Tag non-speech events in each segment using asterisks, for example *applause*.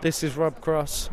This is Rob Cross,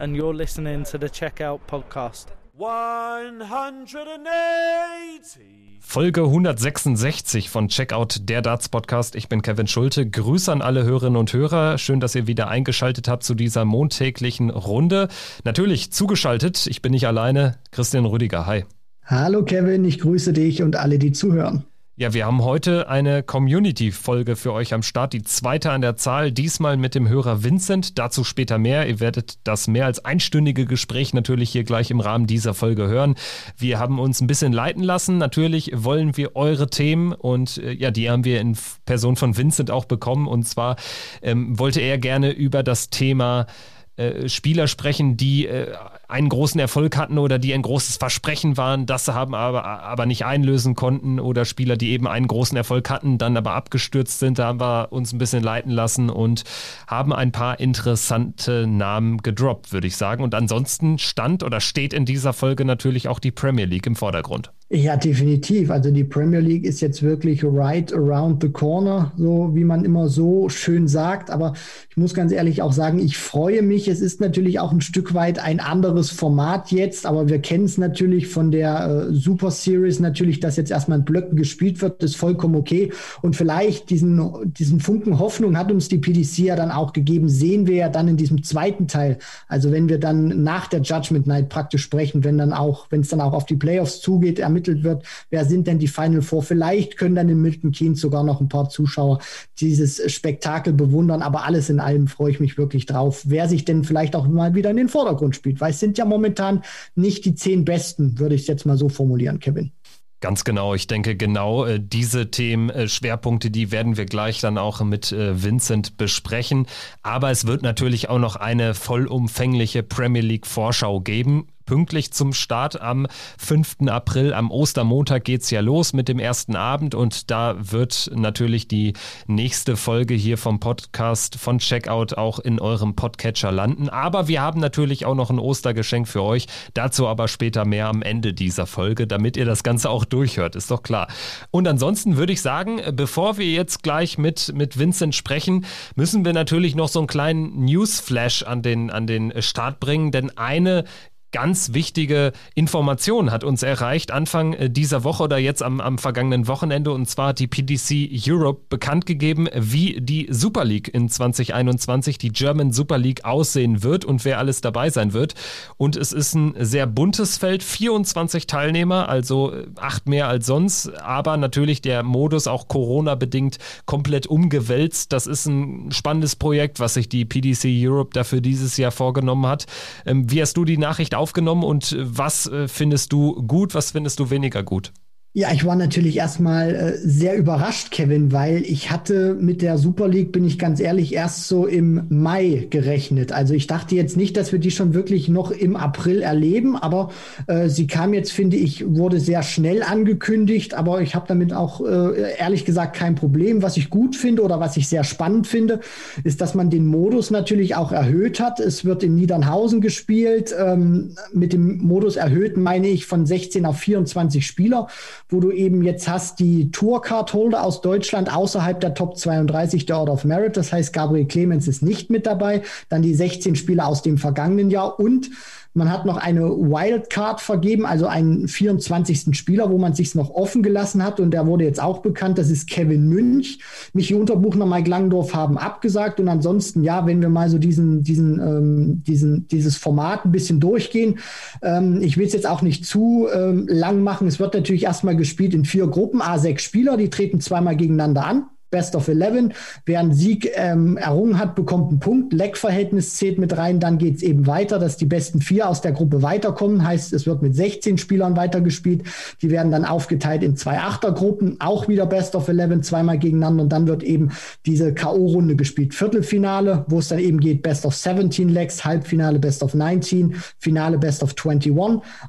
and you're listening to the Checkout Podcast. 180. Folge 166 von Checkout der Darts Podcast. Ich bin Kevin Schulte. Grüße an alle Hörerinnen und Hörer. Schön, dass ihr wieder eingeschaltet habt zu dieser montäglichen Runde. Natürlich zugeschaltet. Ich bin nicht alleine. Christian Rüdiger. Hi. Hallo Kevin, ich grüße dich und alle, die zuhören. Ja, wir haben heute eine Community-Folge für euch am Start, die zweite an der Zahl, diesmal mit dem Hörer Vincent. Dazu später mehr. Ihr werdet das mehr als einstündige Gespräch natürlich hier gleich im Rahmen dieser Folge hören. Wir haben uns ein bisschen leiten lassen. Natürlich wollen wir eure Themen und äh, ja, die haben wir in Person von Vincent auch bekommen. Und zwar ähm, wollte er gerne über das Thema äh, Spieler sprechen, die äh, einen großen Erfolg hatten oder die ein großes Versprechen waren, das sie haben aber, aber nicht einlösen konnten oder Spieler, die eben einen großen Erfolg hatten, dann aber abgestürzt sind. Da haben wir uns ein bisschen leiten lassen und haben ein paar interessante Namen gedroppt, würde ich sagen. Und ansonsten stand oder steht in dieser Folge natürlich auch die Premier League im Vordergrund. Ja, definitiv. Also die Premier League ist jetzt wirklich right around the corner, so wie man immer so schön sagt. Aber ich muss ganz ehrlich auch sagen, ich freue mich. Es ist natürlich auch ein Stück weit ein anderes Format jetzt, aber wir kennen es natürlich von der äh, Super Series natürlich, dass jetzt erstmal in Blöcken gespielt wird, ist vollkommen okay. Und vielleicht diesen, diesen Funken Hoffnung hat uns die PDC ja dann auch gegeben, sehen wir ja dann in diesem zweiten Teil. Also wenn wir dann nach der Judgment Night praktisch sprechen, wenn dann auch, wenn es dann auch auf die Playoffs zugeht, ermittelt wird, wer sind denn die Final Four. Vielleicht können dann in Milton Keynes sogar noch ein paar Zuschauer dieses Spektakel bewundern, aber alles in allem freue ich mich wirklich drauf. Wer sich denn vielleicht auch mal wieder in den Vordergrund spielt, weil es sind ja momentan nicht die zehn Besten, würde ich es jetzt mal so formulieren, Kevin. Ganz genau. Ich denke, genau äh, diese Themen, äh, Schwerpunkte, die werden wir gleich dann auch mit äh, Vincent besprechen. Aber es wird natürlich auch noch eine vollumfängliche Premier League Vorschau geben pünktlich zum Start am 5. April. Am Ostermontag geht es ja los mit dem ersten Abend und da wird natürlich die nächste Folge hier vom Podcast von Checkout auch in eurem Podcatcher landen. Aber wir haben natürlich auch noch ein Ostergeschenk für euch. Dazu aber später mehr am Ende dieser Folge, damit ihr das Ganze auch durchhört, ist doch klar. Und ansonsten würde ich sagen, bevor wir jetzt gleich mit, mit Vincent sprechen, müssen wir natürlich noch so einen kleinen Newsflash an den, an den Start bringen, denn eine ganz wichtige Information hat uns erreicht Anfang äh, dieser Woche oder jetzt am, am vergangenen Wochenende und zwar hat die PDC Europe bekannt gegeben, wie die Super League in 2021, die German Super League aussehen wird und wer alles dabei sein wird. Und es ist ein sehr buntes Feld, 24 Teilnehmer, also äh, acht mehr als sonst, aber natürlich der Modus auch Corona bedingt komplett umgewälzt. Das ist ein spannendes Projekt, was sich die PDC Europe dafür dieses Jahr vorgenommen hat. Ähm, wie hast du die Nachricht aufgenommen und was äh, findest du gut, was findest du weniger gut? Ja, ich war natürlich erstmal äh, sehr überrascht, Kevin, weil ich hatte mit der Super League, bin ich ganz ehrlich, erst so im Mai gerechnet. Also ich dachte jetzt nicht, dass wir die schon wirklich noch im April erleben, aber äh, sie kam jetzt, finde ich, wurde sehr schnell angekündigt, aber ich habe damit auch äh, ehrlich gesagt kein Problem. Was ich gut finde oder was ich sehr spannend finde, ist, dass man den Modus natürlich auch erhöht hat. Es wird in Niedernhausen gespielt. Ähm, mit dem Modus erhöht meine ich von 16 auf 24 Spieler wo du eben jetzt hast die Tourcard-Holder aus Deutschland außerhalb der Top 32 der Order of Merit. Das heißt, Gabriel Clemens ist nicht mit dabei. Dann die 16 Spieler aus dem vergangenen Jahr und man hat noch eine Wildcard vergeben, also einen 24. Spieler, wo man sich noch offen gelassen hat und der wurde jetzt auch bekannt. Das ist Kevin Münch. Michi Unterbuchner, Mike Langdorf haben abgesagt und ansonsten, ja, wenn wir mal so diesen, diesen, ähm, diesen, dieses Format ein bisschen durchgehen. Ähm, ich will es jetzt auch nicht zu ähm, lang machen. Es wird natürlich erstmal gespielt in vier Gruppen, A6 Spieler, die treten zweimal gegeneinander an. Best of 11. Wer einen Sieg ähm, errungen hat, bekommt einen Punkt. Leckverhältnis zählt mit rein. Dann geht es eben weiter, dass die besten vier aus der Gruppe weiterkommen. Heißt, es wird mit 16 Spielern weitergespielt. Die werden dann aufgeteilt in zwei Achtergruppen. Auch wieder Best of 11, zweimal gegeneinander. Und dann wird eben diese K.O.-Runde gespielt. Viertelfinale, wo es dann eben geht Best of 17 Legs, Halbfinale Best of 19, Finale Best of 21.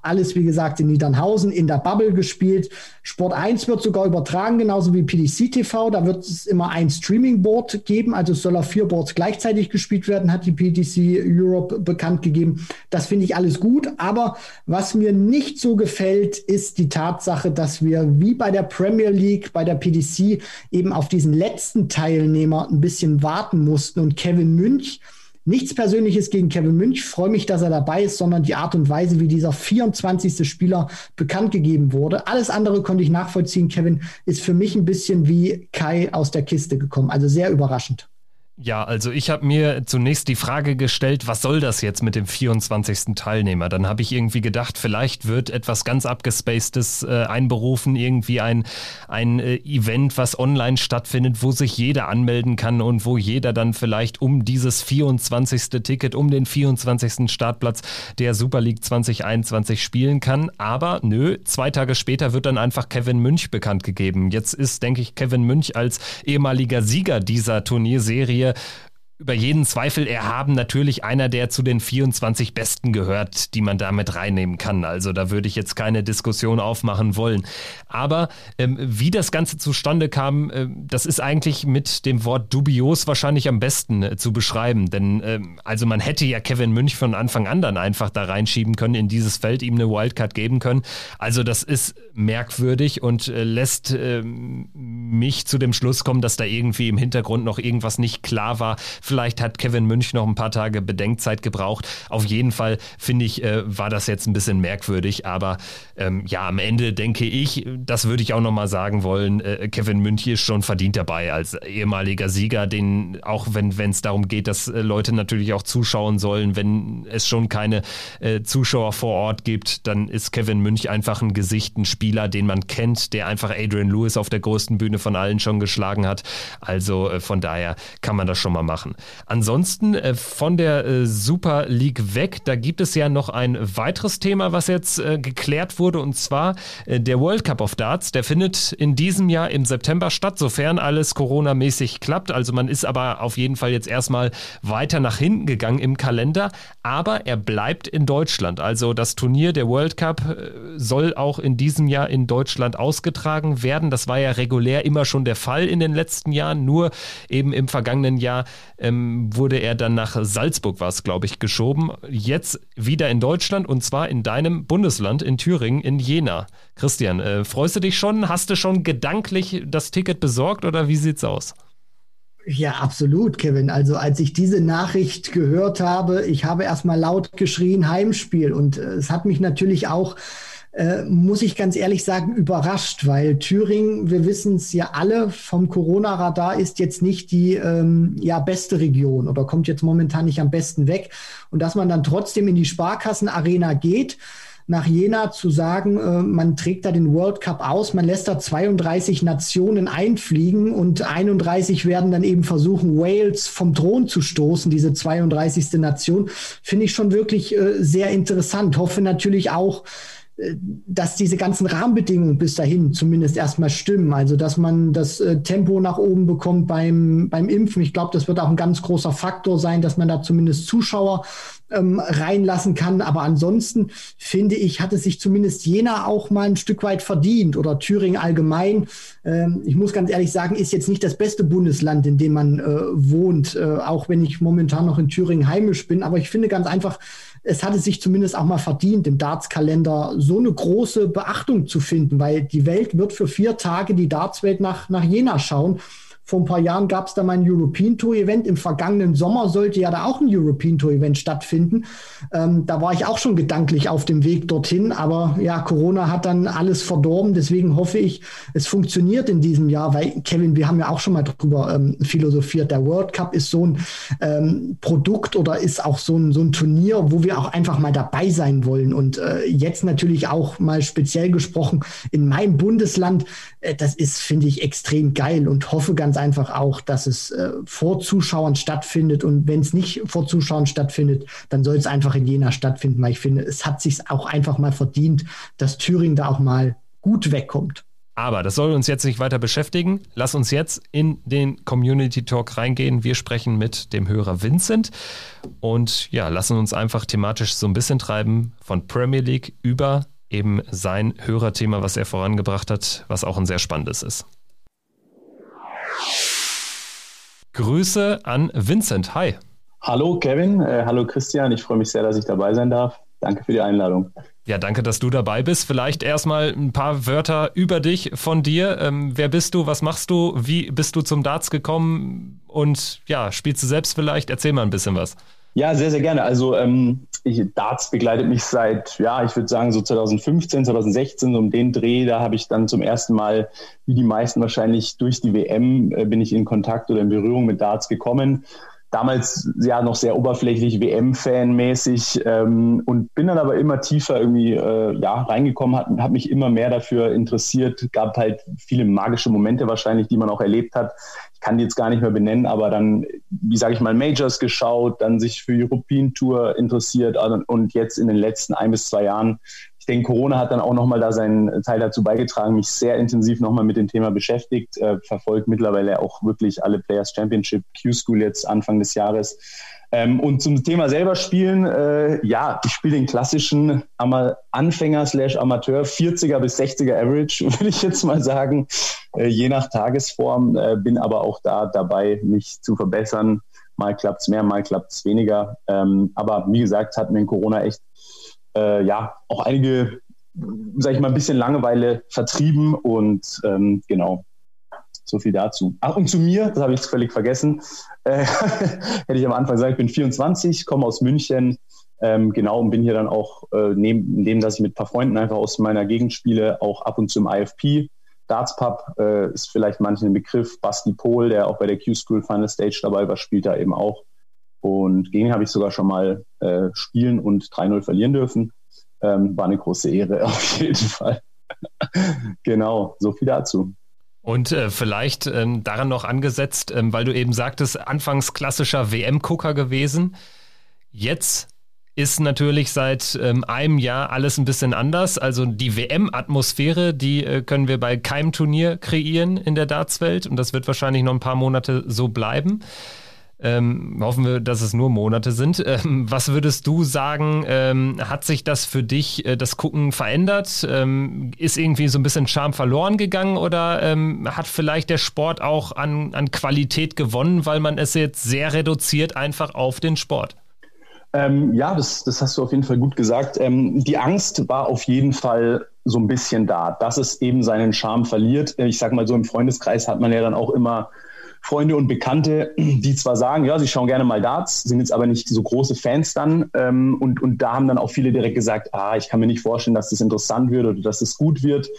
Alles, wie gesagt, in Niedernhausen in der Bubble gespielt. Sport 1 wird sogar übertragen, genauso wie PDC TV. Da wird es immer ein Streaming-Board geben, also es soll auf vier Boards gleichzeitig gespielt werden, hat die PTC Europe bekannt gegeben. Das finde ich alles gut, aber was mir nicht so gefällt, ist die Tatsache, dass wir wie bei der Premier League, bei der PTC eben auf diesen letzten Teilnehmer ein bisschen warten mussten und Kevin Münch Nichts Persönliches gegen Kevin Münch, freue mich, dass er dabei ist, sondern die Art und Weise, wie dieser 24. Spieler bekannt gegeben wurde. Alles andere konnte ich nachvollziehen. Kevin ist für mich ein bisschen wie Kai aus der Kiste gekommen, also sehr überraschend. Ja, also ich habe mir zunächst die Frage gestellt, was soll das jetzt mit dem 24. Teilnehmer? Dann habe ich irgendwie gedacht, vielleicht wird etwas ganz abgespacedes äh, einberufen, irgendwie ein, ein äh, Event, was online stattfindet, wo sich jeder anmelden kann und wo jeder dann vielleicht um dieses 24. Ticket, um den 24. Startplatz der Super League 2021 spielen kann. Aber nö, zwei Tage später wird dann einfach Kevin Münch bekannt gegeben. Jetzt ist, denke ich, Kevin Münch als ehemaliger Sieger dieser Turnierserie wir über jeden Zweifel erhaben natürlich einer, der zu den 24 Besten gehört, die man damit reinnehmen kann. Also da würde ich jetzt keine Diskussion aufmachen wollen. Aber ähm, wie das Ganze zustande kam, äh, das ist eigentlich mit dem Wort dubios wahrscheinlich am besten äh, zu beschreiben. Denn ähm, also man hätte ja Kevin Münch von Anfang an dann einfach da reinschieben können, in dieses Feld ihm eine Wildcard geben können. Also das ist merkwürdig und äh, lässt ähm, mich zu dem Schluss kommen, dass da irgendwie im Hintergrund noch irgendwas nicht klar war Vielleicht hat Kevin Münch noch ein paar Tage Bedenkzeit gebraucht. Auf jeden Fall finde ich, äh, war das jetzt ein bisschen merkwürdig. Aber ähm, ja, am Ende denke ich, das würde ich auch nochmal sagen wollen, äh, Kevin Münch ist schon verdient dabei als ehemaliger Sieger, den auch wenn es darum geht, dass äh, Leute natürlich auch zuschauen sollen, wenn es schon keine äh, Zuschauer vor Ort gibt, dann ist Kevin Münch einfach ein Gesicht, ein Spieler, den man kennt, der einfach Adrian Lewis auf der größten Bühne von allen schon geschlagen hat. Also äh, von daher kann man das schon mal machen. Ansonsten äh, von der äh, Super League weg, da gibt es ja noch ein weiteres Thema, was jetzt äh, geklärt wurde, und zwar äh, der World Cup of Darts. Der findet in diesem Jahr im September statt, sofern alles Corona-mäßig klappt. Also man ist aber auf jeden Fall jetzt erstmal weiter nach hinten gegangen im Kalender, aber er bleibt in Deutschland. Also das Turnier der World Cup äh, soll auch in diesem Jahr in Deutschland ausgetragen werden. Das war ja regulär immer schon der Fall in den letzten Jahren, nur eben im vergangenen Jahr ähm, wurde er dann nach Salzburg, war es, glaube ich, geschoben. Jetzt wieder in Deutschland und zwar in deinem Bundesland, in Thüringen, in Jena. Christian, äh, freust du dich schon? Hast du schon gedanklich das Ticket besorgt oder wie sieht's aus? Ja, absolut, Kevin. Also als ich diese Nachricht gehört habe, ich habe erstmal laut geschrien Heimspiel und äh, es hat mich natürlich auch äh, muss ich ganz ehrlich sagen, überrascht, weil Thüringen, wir wissen es ja alle, vom Corona-Radar ist jetzt nicht die ähm, ja, beste Region oder kommt jetzt momentan nicht am besten weg. Und dass man dann trotzdem in die Sparkassenarena geht, nach Jena zu sagen, äh, man trägt da den World Cup aus, man lässt da 32 Nationen einfliegen und 31 werden dann eben versuchen, Wales vom Thron zu stoßen, diese 32. Nation, finde ich schon wirklich äh, sehr interessant. Hoffe natürlich auch, dass diese ganzen Rahmenbedingungen bis dahin zumindest erstmal stimmen. Also dass man das äh, Tempo nach oben bekommt beim, beim Impfen. Ich glaube, das wird auch ein ganz großer Faktor sein, dass man da zumindest Zuschauer ähm, reinlassen kann. Aber ansonsten finde ich, hat es sich zumindest Jena auch mal ein Stück weit verdient oder Thüringen allgemein. Ähm, ich muss ganz ehrlich sagen, ist jetzt nicht das beste Bundesland, in dem man äh, wohnt, äh, auch wenn ich momentan noch in Thüringen heimisch bin. Aber ich finde ganz einfach, es hatte sich zumindest auch mal verdient, im Darts-Kalender so eine große Beachtung zu finden, weil die Welt wird für vier Tage die Darts-Welt nach, nach Jena schauen. Vor ein paar Jahren gab es da mal ein European Tour Event. Im vergangenen Sommer sollte ja da auch ein European Tour Event stattfinden. Ähm, da war ich auch schon gedanklich auf dem Weg dorthin. Aber ja, Corona hat dann alles verdorben. Deswegen hoffe ich, es funktioniert in diesem Jahr, weil Kevin, wir haben ja auch schon mal drüber ähm, philosophiert. Der World Cup ist so ein ähm, Produkt oder ist auch so ein, so ein Turnier, wo wir auch einfach mal dabei sein wollen. Und äh, jetzt natürlich auch mal speziell gesprochen in meinem Bundesland. Äh, das ist, finde ich, extrem geil und hoffe ganz einfach auch, dass es äh, vor Zuschauern stattfindet. Und wenn es nicht vor Zuschauern stattfindet, dann soll es einfach in Jena stattfinden, weil ich finde, es hat sich auch einfach mal verdient, dass Thüringen da auch mal gut wegkommt. Aber das soll uns jetzt nicht weiter beschäftigen. Lass uns jetzt in den Community Talk reingehen. Wir sprechen mit dem Hörer Vincent und ja, lassen uns einfach thematisch so ein bisschen treiben von Premier League über eben sein Hörerthema, was er vorangebracht hat, was auch ein sehr spannendes ist. Grüße an Vincent. Hi. Hallo Kevin, äh, hallo Christian. Ich freue mich sehr, dass ich dabei sein darf. Danke für die Einladung. Ja, danke, dass du dabei bist. Vielleicht erstmal ein paar Wörter über dich von dir. Ähm, wer bist du? Was machst du? Wie bist du zum Darts gekommen? Und ja, spielst du selbst vielleicht? Erzähl mal ein bisschen was. Ja, sehr, sehr gerne. Also ähm, ich, Darts begleitet mich seit, ja, ich würde sagen so 2015, 2016, um den Dreh. Da habe ich dann zum ersten Mal, wie die meisten wahrscheinlich, durch die WM äh, bin ich in Kontakt oder in Berührung mit Darts gekommen damals ja noch sehr oberflächlich WM-Fan-mäßig ähm, und bin dann aber immer tiefer irgendwie äh, ja reingekommen, hat, hat mich immer mehr dafür interessiert, gab halt viele magische Momente wahrscheinlich, die man auch erlebt hat. Ich kann die jetzt gar nicht mehr benennen, aber dann, wie sage ich mal, Majors geschaut, dann sich für European Tour interessiert und jetzt in den letzten ein bis zwei Jahren denke, Corona hat dann auch nochmal da seinen Teil dazu beigetragen, mich sehr intensiv nochmal mit dem Thema beschäftigt, äh, verfolgt mittlerweile auch wirklich alle Players Championship, Q-School jetzt Anfang des Jahres. Ähm, und zum Thema selber spielen, äh, ja, ich spiele den klassischen Anfänger slash Amateur, 40er bis 60er Average, *laughs* würde ich jetzt mal sagen, äh, je nach Tagesform, äh, bin aber auch da dabei, mich zu verbessern. Mal klappt es mehr, mal klappt es weniger. Ähm, aber wie gesagt, hat mir in Corona echt äh, ja auch einige, sag ich mal, ein bisschen Langeweile vertrieben und ähm, genau. So viel dazu. Ach, und zu mir, das habe ich völlig vergessen, äh, *laughs* hätte ich am Anfang gesagt, ich bin 24, komme aus München, ähm, genau, und bin hier dann auch, äh, neben dem, dass ich mit ein paar Freunden einfach aus meiner Gegend spiele, auch ab und zu im IFP. Darts Pub äh, ist vielleicht manchen ein Begriff. Basti Pohl, der auch bei der Q-School Final Stage dabei war, spielt da eben auch. Und gegen habe ich sogar schon mal äh, spielen und 3-0 verlieren dürfen. Ähm, war eine große Ehre *laughs* auf jeden Fall. *laughs* genau, so viel dazu. Und äh, vielleicht ähm, daran noch angesetzt, ähm, weil du eben sagtest, anfangs klassischer WM-Gucker gewesen. Jetzt ist natürlich seit ähm, einem Jahr alles ein bisschen anders. Also die WM-Atmosphäre, die äh, können wir bei keinem Turnier kreieren in der Dartswelt und das wird wahrscheinlich noch ein paar Monate so bleiben. Ähm, hoffen wir, dass es nur Monate sind. Ähm, was würdest du sagen, ähm, hat sich das für dich, äh, das Gucken verändert? Ähm, ist irgendwie so ein bisschen Charme verloren gegangen oder ähm, hat vielleicht der Sport auch an, an Qualität gewonnen, weil man es jetzt sehr reduziert einfach auf den Sport? Ähm, ja, das, das hast du auf jeden Fall gut gesagt. die Angst war auf jeden Fall so ein bisschen da, dass es eben seinen Charme verliert. Ich sag mal so, im Freundeskreis hat man ja dann auch immer Freunde und Bekannte, die zwar sagen, ja, sie schauen gerne mal Darts, sind jetzt aber nicht so große Fans dann. Ähm, und, und da haben dann auch viele direkt gesagt, ah, ich kann mir nicht vorstellen, dass das interessant wird oder dass das gut wird.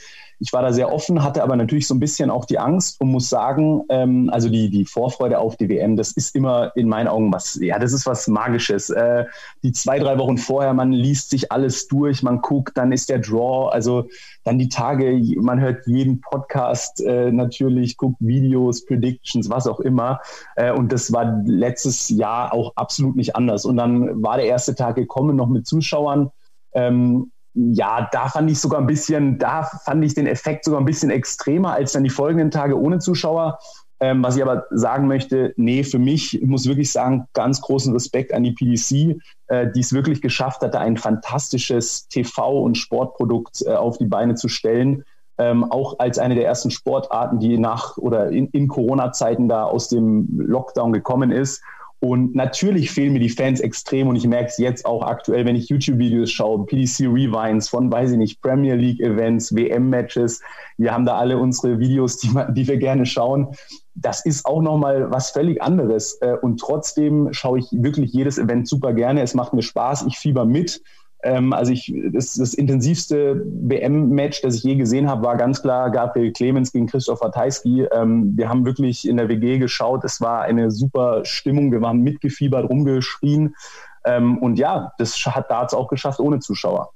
Ich war da sehr offen, hatte aber natürlich so ein bisschen auch die Angst und muss sagen, ähm, also die, die Vorfreude auf die WM, das ist immer in meinen Augen was, ja, das ist was Magisches. Äh, die zwei, drei Wochen vorher, man liest sich alles durch, man guckt, dann ist der Draw, also dann die Tage, man hört jeden Podcast äh, natürlich, guckt Videos, Predictions, was auch immer. Äh, und das war letztes Jahr auch absolut nicht anders. Und dann war der erste Tag gekommen, noch mit Zuschauern. Ähm, ja, da fand ich sogar ein bisschen, da fand ich den Effekt sogar ein bisschen extremer als dann die folgenden Tage ohne Zuschauer. Ähm, was ich aber sagen möchte, nee, für mich, ich muss wirklich sagen, ganz großen Respekt an die PDC, äh, die es wirklich geschafft hatte, ein fantastisches TV- und Sportprodukt äh, auf die Beine zu stellen. Ähm, auch als eine der ersten Sportarten, die nach oder in, in Corona-Zeiten da aus dem Lockdown gekommen ist und natürlich fehlen mir die Fans extrem und ich merke es jetzt auch aktuell, wenn ich YouTube-Videos schaue, PDC Rewinds von, weiß ich nicht, Premier League-Events, WM-Matches. Wir haben da alle unsere Videos, die, die wir gerne schauen. Das ist auch nochmal was völlig anderes. Äh, und trotzdem schaue ich wirklich jedes Event super gerne. Es macht mir Spaß. Ich fieber mit. Ähm, also ich, das, das intensivste WM-Match, das ich je gesehen habe, war ganz klar Gabriel Clemens gegen Christoph Ratajski. Ähm, wir haben wirklich in der WG geschaut. Es war eine super Stimmung. Wir waren mitgefiebert, rumgeschrien. Ähm, und ja, das hat Darts auch geschafft ohne Zuschauer.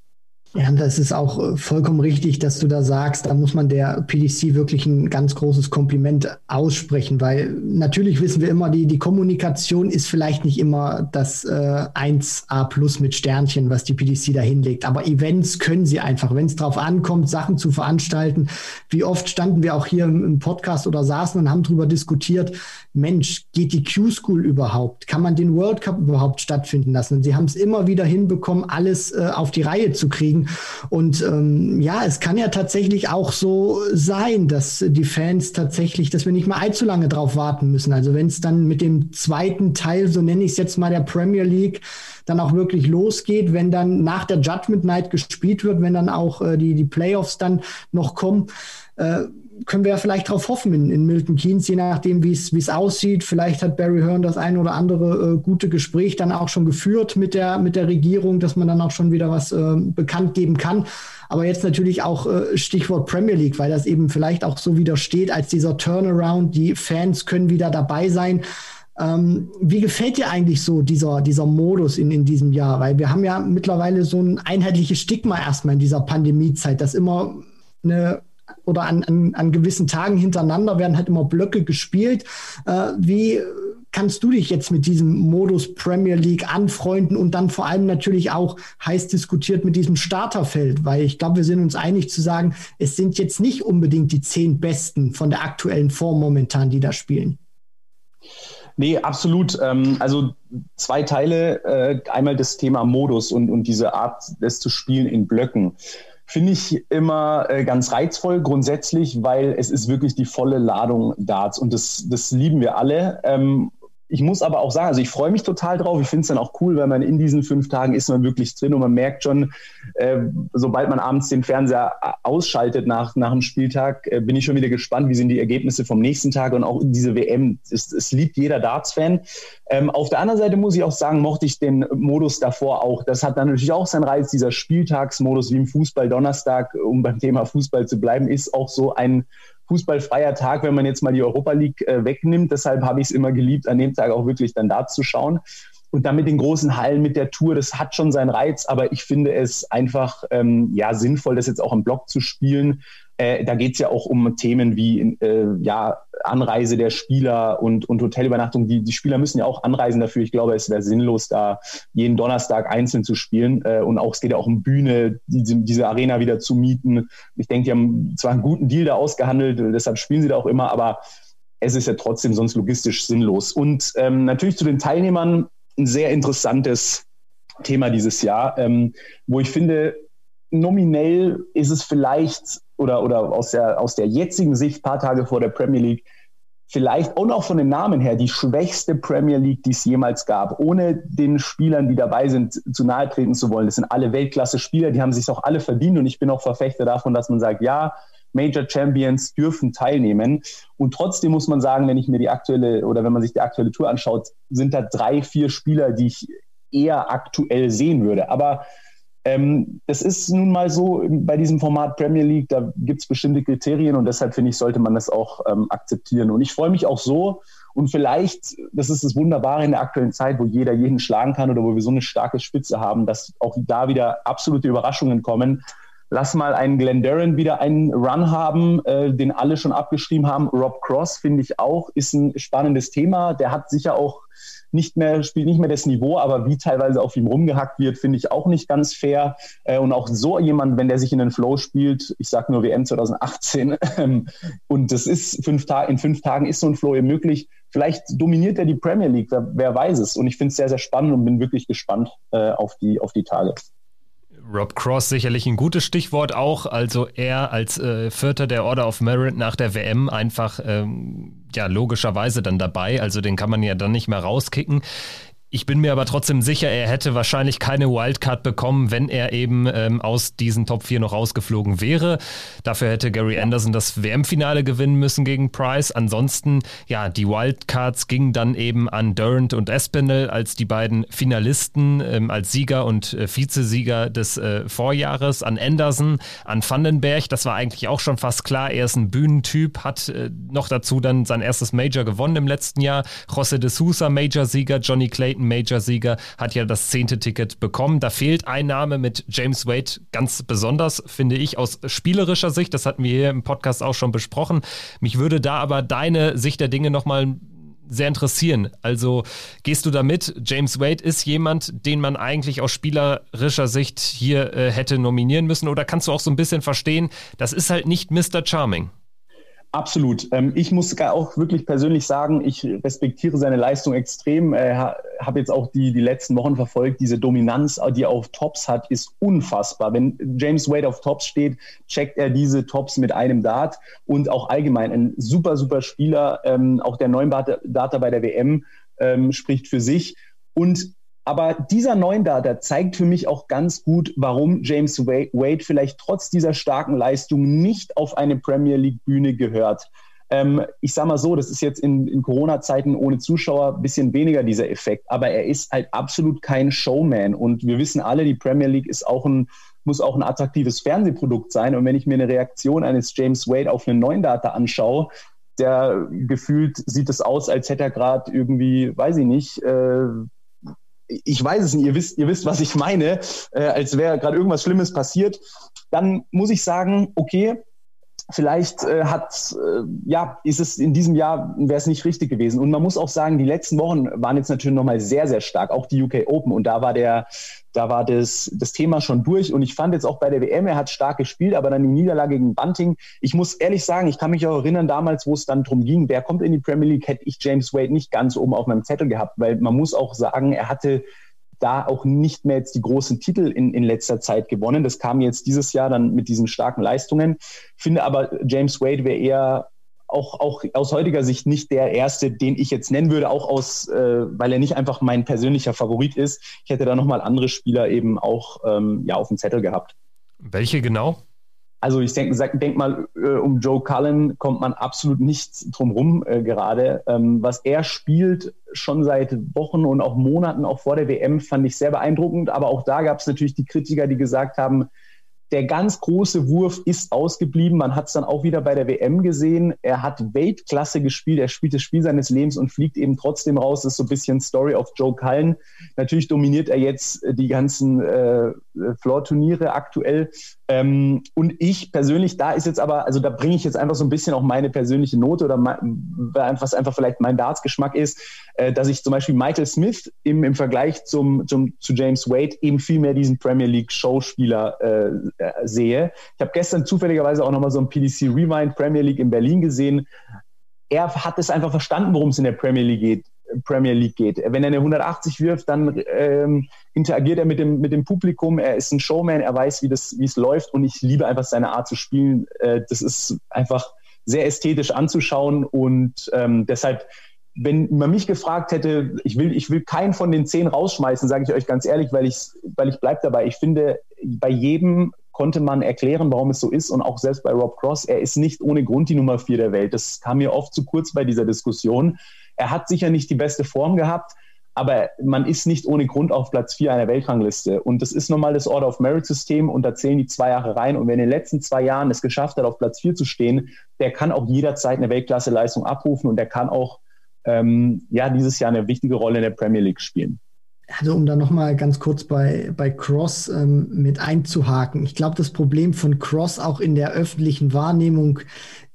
Ja, das ist auch äh, vollkommen richtig, dass du da sagst, da muss man der PDC wirklich ein ganz großes Kompliment aussprechen, weil natürlich wissen wir immer, die, die Kommunikation ist vielleicht nicht immer das äh, 1A plus mit Sternchen, was die PDC da hinlegt, aber Events können sie einfach, wenn es drauf ankommt, Sachen zu veranstalten. Wie oft standen wir auch hier im, im Podcast oder saßen und haben darüber diskutiert, Mensch, geht die Q-School überhaupt? Kann man den World Cup überhaupt stattfinden lassen? Und sie haben es immer wieder hinbekommen, alles äh, auf die Reihe zu kriegen. Und ähm, ja, es kann ja tatsächlich auch so sein, dass die Fans tatsächlich, dass wir nicht mal allzu lange drauf warten müssen. Also wenn es dann mit dem zweiten Teil, so nenne ich es jetzt mal der Premier League, dann auch wirklich losgeht, wenn dann nach der Judgment Night gespielt wird, wenn dann auch äh, die, die Playoffs dann noch kommen. Äh, können wir ja vielleicht darauf hoffen in, in Milton Keynes, je nachdem, wie es aussieht. Vielleicht hat Barry Hearn das ein oder andere äh, gute Gespräch dann auch schon geführt mit der, mit der Regierung, dass man dann auch schon wieder was äh, bekannt geben kann. Aber jetzt natürlich auch äh, Stichwort Premier League, weil das eben vielleicht auch so wieder steht als dieser Turnaround. Die Fans können wieder dabei sein. Ähm, wie gefällt dir eigentlich so dieser, dieser Modus in, in diesem Jahr? Weil wir haben ja mittlerweile so ein einheitliches Stigma erstmal in dieser Pandemiezeit, dass immer eine oder an, an, an gewissen Tagen hintereinander werden halt immer Blöcke gespielt. Äh, wie kannst du dich jetzt mit diesem Modus Premier League anfreunden und dann vor allem natürlich auch heiß diskutiert mit diesem Starterfeld? Weil ich glaube, wir sind uns einig zu sagen, es sind jetzt nicht unbedingt die zehn Besten von der aktuellen Form momentan, die da spielen. Nee, absolut. Ähm, also zwei Teile. Äh, einmal das Thema Modus und, und diese Art, das zu spielen in Blöcken finde ich immer äh, ganz reizvoll grundsätzlich, weil es ist wirklich die volle Ladung Darts und das, das lieben wir alle. Ähm, ich muss aber auch sagen, also ich freue mich total drauf. Ich finde es dann auch cool, weil man in diesen fünf Tagen ist man wirklich drin und man merkt schon, äh, sobald man abends den Fernseher ausschaltet nach, nach dem Spieltag, äh, bin ich schon wieder gespannt, wie sind die Ergebnisse vom nächsten Tag und auch diese WM. Es, es liebt jeder Darts-Fan. Ähm, auf der anderen Seite muss ich auch sagen, mochte ich den Modus davor auch. Das hat dann natürlich auch seinen Reiz. Dieser Spieltagsmodus wie im Fußball Donnerstag, um beim Thema Fußball zu bleiben, ist auch so ein fußballfreier Tag, wenn man jetzt mal die Europa League äh, wegnimmt. Deshalb habe ich es immer geliebt, an dem Tag auch wirklich dann da zu schauen. Und dann mit den großen Hallen, mit der Tour, das hat schon seinen Reiz, aber ich finde es einfach ähm, ja sinnvoll, das jetzt auch im Block zu spielen, äh, da geht es ja auch um Themen wie äh, ja, Anreise der Spieler und, und Hotelübernachtung. Die, die Spieler müssen ja auch anreisen dafür. Ich glaube, es wäre sinnlos, da jeden Donnerstag einzeln zu spielen. Äh, und auch es geht ja auch um Bühne, diese, diese Arena wieder zu mieten. Ich denke, die haben zwar einen guten Deal da ausgehandelt, deshalb spielen sie da auch immer, aber es ist ja trotzdem sonst logistisch sinnlos. Und ähm, natürlich zu den Teilnehmern ein sehr interessantes Thema dieses Jahr, ähm, wo ich finde, nominell ist es vielleicht oder, oder aus, der, aus der jetzigen Sicht, paar Tage vor der Premier League, vielleicht und auch von den Namen her die schwächste Premier League, die es jemals gab, ohne den Spielern, die dabei sind, zu nahe treten zu wollen. Das sind alle Weltklasse-Spieler, die haben sich auch alle verdient und ich bin auch Verfechter davon, dass man sagt, ja, Major Champions dürfen teilnehmen. Und trotzdem muss man sagen, wenn ich mir die aktuelle oder wenn man sich die aktuelle Tour anschaut, sind da drei, vier Spieler, die ich eher aktuell sehen würde. Aber ähm, das ist nun mal so bei diesem Format Premier League, da gibt es bestimmte Kriterien und deshalb finde ich, sollte man das auch ähm, akzeptieren. Und ich freue mich auch so und vielleicht, das ist das Wunderbare in der aktuellen Zeit, wo jeder jeden schlagen kann oder wo wir so eine starke Spitze haben, dass auch da wieder absolute Überraschungen kommen. Lass mal einen Glenn Darren wieder einen Run haben, äh, den alle schon abgeschrieben haben. Rob Cross finde ich auch, ist ein spannendes Thema. Der hat sicher auch nicht mehr, spielt nicht mehr das Niveau, aber wie teilweise auf ihm rumgehackt wird, finde ich auch nicht ganz fair. Äh, und auch so jemand, wenn der sich in den Flow spielt, ich sage nur WM 2018, ähm, und das ist fünf Tage, in fünf Tagen ist so ein Flow eben möglich. Vielleicht dominiert er die Premier League, wer, wer weiß es. Und ich finde es sehr, sehr spannend und bin wirklich gespannt äh, auf, die, auf die Tage. Rob Cross sicherlich ein gutes Stichwort auch. Also er als äh, Vierter der Order of Merit nach der WM einfach ähm, ja logischerweise dann dabei. Also den kann man ja dann nicht mehr rauskicken. Ich bin mir aber trotzdem sicher, er hätte wahrscheinlich keine Wildcard bekommen, wenn er eben ähm, aus diesen Top 4 noch rausgeflogen wäre. Dafür hätte Gary Anderson das WM-Finale gewinnen müssen gegen Price. Ansonsten, ja, die Wildcards gingen dann eben an Durant und Espinel als die beiden Finalisten, ähm, als Sieger und äh, Vizesieger des äh, Vorjahres, an Anderson, an Vandenberg. Das war eigentlich auch schon fast klar. Er ist ein Bühnentyp, hat äh, noch dazu dann sein erstes Major gewonnen im letzten Jahr. José de Sousa, Major-Sieger, Johnny Clayton, Major-Sieger, hat ja das zehnte Ticket bekommen. Da fehlt ein Name mit James Wade ganz besonders, finde ich, aus spielerischer Sicht. Das hatten wir hier im Podcast auch schon besprochen. Mich würde da aber deine Sicht der Dinge nochmal sehr interessieren. Also gehst du damit? James Wade ist jemand, den man eigentlich aus spielerischer Sicht hier äh, hätte nominieren müssen? Oder kannst du auch so ein bisschen verstehen, das ist halt nicht Mr. Charming? Absolut. Ähm, ich muss auch wirklich persönlich sagen, ich respektiere seine Leistung extrem. Äh, habe jetzt auch die, die letzten Wochen verfolgt. Diese Dominanz, die er auf Tops hat, ist unfassbar. Wenn James Wade auf Tops steht, checkt er diese Tops mit einem Dart und auch allgemein ein super, super Spieler. Ähm, auch der neuen Data bei der WM ähm, spricht für sich. Und Aber dieser Neundata zeigt für mich auch ganz gut, warum James Wade vielleicht trotz dieser starken Leistung nicht auf eine Premier League Bühne gehört. Ähm, ich sage mal so, das ist jetzt in, in Corona-Zeiten ohne Zuschauer ein bisschen weniger dieser Effekt, aber er ist halt absolut kein Showman. Und wir wissen alle, die Premier League ist auch ein, muss auch ein attraktives Fernsehprodukt sein. Und wenn ich mir eine Reaktion eines James Wade auf einen neuen Data anschaue, der gefühlt sieht es aus, als hätte er gerade irgendwie, weiß ich nicht, äh, ich weiß es nicht, ihr wisst, ihr wisst, was ich meine, äh, als wäre gerade irgendwas Schlimmes passiert, dann muss ich sagen, okay, vielleicht äh, hat, äh, ja, ist es in diesem Jahr, wäre es nicht richtig gewesen. Und man muss auch sagen, die letzten Wochen waren jetzt natürlich nochmal sehr, sehr stark, auch die UK Open. Und da war der, da war das, das Thema schon durch. Und ich fand jetzt auch bei der WM, er hat stark gespielt, aber dann die Niederlage gegen Bunting. Ich muss ehrlich sagen, ich kann mich auch erinnern, damals, wo es dann drum ging, wer kommt in die Premier League, hätte ich James Wade nicht ganz oben auf meinem Zettel gehabt, weil man muss auch sagen, er hatte da auch nicht mehr jetzt die großen Titel in, in letzter Zeit gewonnen. Das kam jetzt dieses Jahr dann mit diesen starken Leistungen. Finde aber, James Wade wäre eher auch, auch aus heutiger Sicht nicht der erste, den ich jetzt nennen würde, auch aus, äh, weil er nicht einfach mein persönlicher Favorit ist. Ich hätte da nochmal andere Spieler eben auch ähm, ja, auf dem Zettel gehabt. Welche genau? Also ich denke denk mal, äh, um Joe Cullen kommt man absolut nicht drum rum äh, gerade. Ähm, was er spielt, schon seit Wochen und auch Monaten, auch vor der WM, fand ich sehr beeindruckend. Aber auch da gab es natürlich die Kritiker, die gesagt haben, der ganz große Wurf ist ausgeblieben. Man hat es dann auch wieder bei der WM gesehen. Er hat Weltklasse gespielt. Er spielt das Spiel seines Lebens und fliegt eben trotzdem raus. Das ist so ein bisschen Story of Joe Cullen. Natürlich dominiert er jetzt äh, die ganzen äh, Floor-Turniere aktuell. Ähm, und ich persönlich, da ist jetzt aber, also da bringe ich jetzt einfach so ein bisschen auch meine persönliche Note oder mein, was einfach vielleicht mein Darts-Geschmack ist, äh, dass ich zum Beispiel Michael Smith im, im Vergleich zum, zum, zu James Wade eben viel mehr diesen Premier League-Showspieler äh, äh, sehe. Ich habe gestern zufälligerweise auch nochmal so ein PDC Rewind Premier League in Berlin gesehen. Er hat es einfach verstanden, worum es in der Premier League geht. Premier League geht. Wenn er eine 180 wirft, dann ähm, interagiert er mit dem, mit dem Publikum. Er ist ein Showman, er weiß, wie, es läuft und ich liebe einfach seine Art zu spielen. Äh, das ist einfach sehr ästhetisch anzuschauen und ähm, deshalb wenn man mich gefragt hätte, ich will, ich will keinen von den zehn rausschmeißen, sage ich euch ganz ehrlich, weil ich, weil ich bleibe dabei. Ich finde, bei jedem konnte man erklären, warum es so ist. Und auch selbst bei Rob Cross, er ist nicht ohne Grund die Nummer vier der Welt. Das kam mir oft zu kurz bei dieser Diskussion. Er hat sicher nicht die beste Form gehabt, aber man ist nicht ohne Grund auf Platz vier einer Weltrangliste. Und das ist normal das Order of Merit System und da zählen die zwei Jahre rein. Und wer in den letzten zwei Jahren es geschafft hat, auf Platz vier zu stehen, der kann auch jederzeit eine Weltklasse-Leistung abrufen und der kann auch ähm, ja dieses Jahr eine wichtige Rolle in der Premier League spielen. Also um da nochmal ganz kurz bei, bei Cross ähm, mit einzuhaken. Ich glaube, das Problem von Cross auch in der öffentlichen Wahrnehmung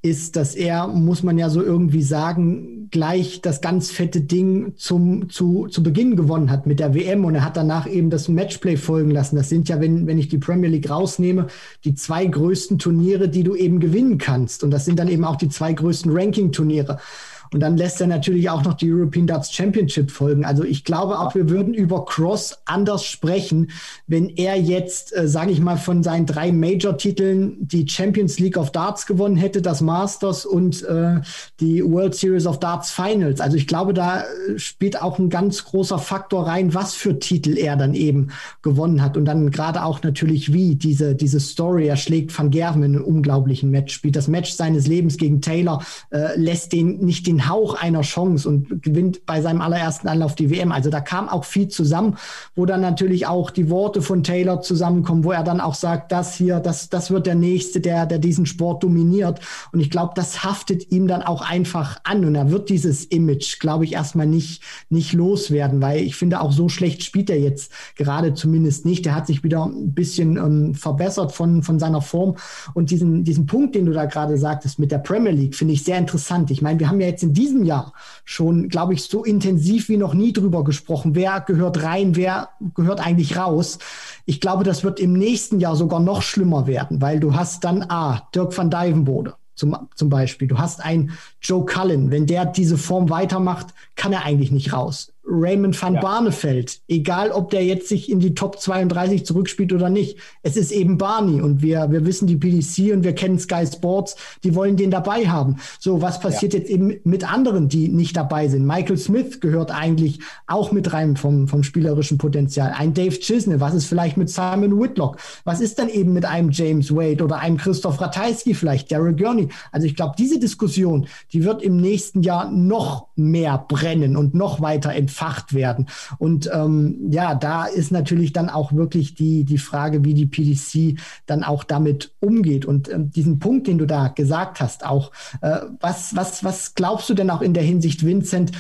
ist, dass er, muss man ja so irgendwie sagen, gleich das ganz fette Ding zum, zu, zu Beginn gewonnen hat mit der WM und er hat danach eben das Matchplay folgen lassen. Das sind ja, wenn, wenn ich die Premier League rausnehme, die zwei größten Turniere, die du eben gewinnen kannst. Und das sind dann eben auch die zwei größten Ranking-Turniere. Und dann lässt er natürlich auch noch die European Darts Championship folgen. Also ich glaube auch, wir würden über Cross anders sprechen, wenn er jetzt, äh, sage ich mal, von seinen drei Major-Titeln die Champions League of Darts gewonnen hätte, das Masters und äh, die World Series of Darts Finals. Also ich glaube, da äh, spielt auch ein ganz großer Faktor rein, was für Titel er dann eben gewonnen hat. Und dann gerade auch natürlich wie diese, diese Story. Er schlägt Van Gerven in einem unglaublichen Match, spielt das Match seines Lebens gegen Taylor, äh, lässt den nicht den Hauch einer Chance und gewinnt bei seinem allerersten Anlauf die WM. Also da kam auch viel zusammen, wo dann natürlich auch die Worte von Taylor zusammenkommen, wo er dann auch sagt, das hier, das, das wird der Nächste, der, der diesen Sport dominiert. Und ich glaube, das haftet ihm dann auch einfach an und er wird dieses Image, glaube ich, erstmal nicht, nicht loswerden, weil ich finde, auch so schlecht spielt er jetzt gerade zumindest nicht. Er hat sich wieder ein bisschen ähm, verbessert von, von seiner Form und diesen, diesen Punkt, den du da gerade sagtest mit der Premier League, finde ich sehr interessant. Ich meine, wir haben ja jetzt in in diesem Jahr schon, glaube ich, so intensiv wie noch nie drüber gesprochen. Wer gehört rein, wer gehört eigentlich raus? Ich glaube, das wird im nächsten Jahr sogar noch schlimmer werden, weil du hast dann A, Dirk van Dijvenbode zum, zum Beispiel. Du hast einen Joe Cullen. Wenn der diese Form weitermacht, kann er eigentlich nicht raus. Raymond van ja. Barneveld, egal ob der jetzt sich in die Top 32 zurückspielt oder nicht. Es ist eben Barney und wir, wir wissen die PDC und wir kennen Sky Sports, die wollen den dabei haben. So, was passiert ja. jetzt eben mit anderen, die nicht dabei sind? Michael Smith gehört eigentlich auch mit rein vom, vom spielerischen Potenzial. Ein Dave Chisney, was ist vielleicht mit Simon Whitlock? Was ist dann eben mit einem James Wade oder einem Christoph Ratajski vielleicht, Daryl Gurney? Also ich glaube, diese Diskussion, die wird im nächsten Jahr noch mehr brennen und noch weiter entfacht werden. Und ähm, ja, da ist natürlich dann auch wirklich die, die Frage, wie die PDC dann auch damit umgeht. Und ähm, diesen Punkt, den du da gesagt hast, auch, äh, was, was, was glaubst du denn auch in der Hinsicht, Vincent?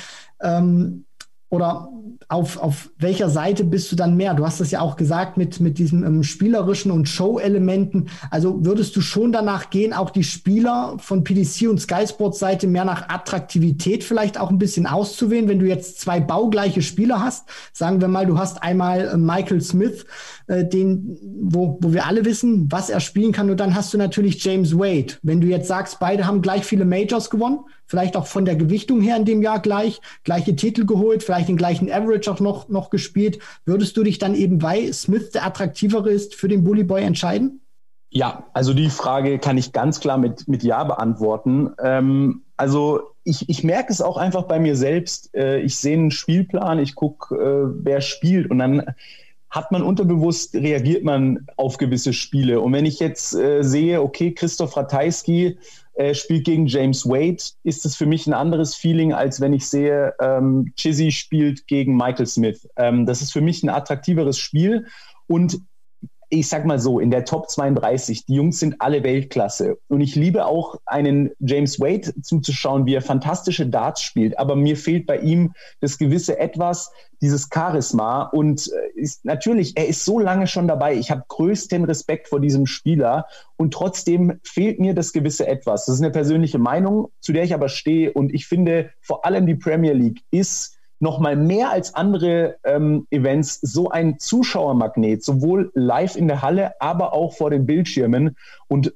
Ähm, oder auf, auf welcher Seite bist du dann mehr? Du hast das ja auch gesagt mit, mit diesen ähm, spielerischen und Show-Elementen. Also würdest du schon danach gehen, auch die Spieler von PDC und Sky Sports Seite mehr nach Attraktivität vielleicht auch ein bisschen auszuwählen, wenn du jetzt zwei baugleiche Spieler hast? Sagen wir mal, du hast einmal äh, Michael Smith, äh, den, wo, wo wir alle wissen, was er spielen kann, und dann hast du natürlich James Wade. Wenn du jetzt sagst, beide haben gleich viele Majors gewonnen, vielleicht auch von der Gewichtung her in dem Jahr gleich, gleiche Titel geholt, vielleicht den gleichen Average auch noch, noch gespielt. Würdest du dich dann eben, weil Smith der attraktivere ist, für den Bully Boy entscheiden? Ja, also die Frage kann ich ganz klar mit, mit Ja beantworten. Ähm, also ich, ich merke es auch einfach bei mir selbst. Äh, ich sehe einen Spielplan, ich gucke, äh, wer spielt und dann hat man unterbewusst, reagiert man auf gewisse Spiele. Und wenn ich jetzt äh, sehe, okay, Christoph Ratajski äh, spielt gegen James Wade, ist es für mich ein anderes Feeling, als wenn ich sehe, ähm, Chizzy spielt gegen Michael Smith. Ähm, das ist für mich ein attraktiveres Spiel. Und ich sag mal so, in der Top 32, die Jungs sind alle Weltklasse. Und ich liebe auch einen James Wade zuzuschauen, wie er fantastische Darts spielt. Aber mir fehlt bei ihm das gewisse Etwas, dieses Charisma. Und äh, ist, natürlich, er ist so lange schon dabei. Ich habe größten Respekt vor diesem Spieler. Und trotzdem fehlt mir das gewisse Etwas. Das ist eine persönliche Meinung, zu der ich aber stehe. Und ich finde, vor allem die Premier League ist noch mal mehr als andere ähm, Events so ein Zuschauermagnet, sowohl live in der Halle, aber auch vor den Bildschirmen. Und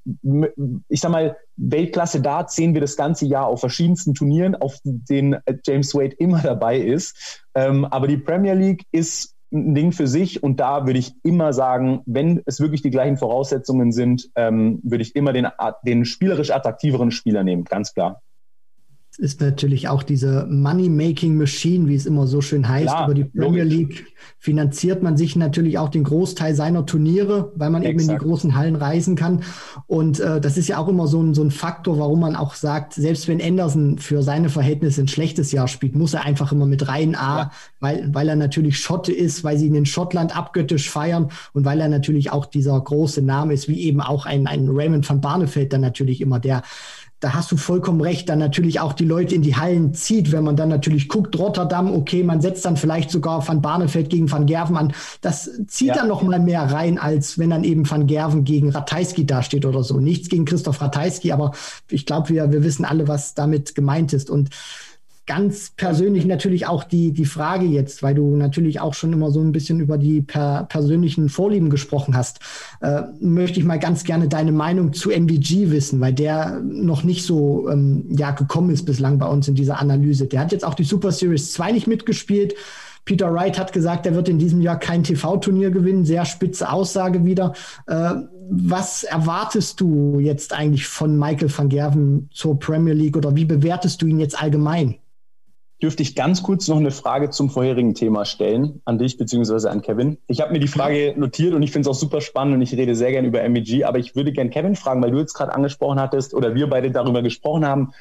ich sag mal, Weltklasse Dart sehen wir das ganze Jahr auf verschiedensten Turnieren, auf denen James Wade immer dabei ist. Ähm, aber die Premier League ist ein Ding für sich und da würde ich immer sagen, wenn es wirklich die gleichen Voraussetzungen sind, ähm, würde ich immer den, den spielerisch attraktiveren Spieler nehmen, ganz klar ist natürlich auch diese Money-Making Machine, wie es immer so schön heißt. Klar, Über die Premier logisch. League finanziert man sich natürlich auch den Großteil seiner Turniere, weil man Exakt. eben in die großen Hallen reisen kann. Und äh, das ist ja auch immer so ein, so ein Faktor, warum man auch sagt, selbst wenn Anderson für seine Verhältnisse ein schlechtes Jahr spielt, muss er einfach immer mit rein A, ja. weil, weil er natürlich Schotte ist, weil sie ihn in Schottland abgöttisch feiern und weil er natürlich auch dieser große Name ist, wie eben auch ein, ein Raymond van Barneveld dann natürlich immer der da hast du vollkommen recht, dann natürlich auch die Leute in die Hallen zieht, wenn man dann natürlich guckt, Rotterdam, okay, man setzt dann vielleicht sogar Van Barneveld gegen Van Gerven an. Das zieht ja. dann noch mal mehr rein, als wenn dann eben Van Gerven gegen Ratajski dasteht oder so. Nichts gegen Christoph Ratajski, aber ich glaube, wir, wir wissen alle, was damit gemeint ist. Und ganz persönlich natürlich auch die, die Frage jetzt, weil du natürlich auch schon immer so ein bisschen über die per, persönlichen Vorlieben gesprochen hast, äh, möchte ich mal ganz gerne deine Meinung zu MVG wissen, weil der noch nicht so ähm, ja, gekommen ist bislang bei uns in dieser Analyse. Der hat jetzt auch die Super Series 2 nicht mitgespielt. Peter Wright hat gesagt, er wird in diesem Jahr kein TV-Turnier gewinnen. Sehr spitze Aussage wieder. Äh, was erwartest du jetzt eigentlich von Michael van Gerven zur Premier League oder wie bewertest du ihn jetzt allgemein? Dürfte ich ganz kurz noch eine Frage zum vorherigen Thema stellen, an dich beziehungsweise an Kevin. Ich habe mir die Frage notiert und ich finde es auch super spannend und ich rede sehr gerne über MEG, aber ich würde gerne Kevin fragen, weil du jetzt gerade angesprochen hattest oder wir beide darüber gesprochen haben,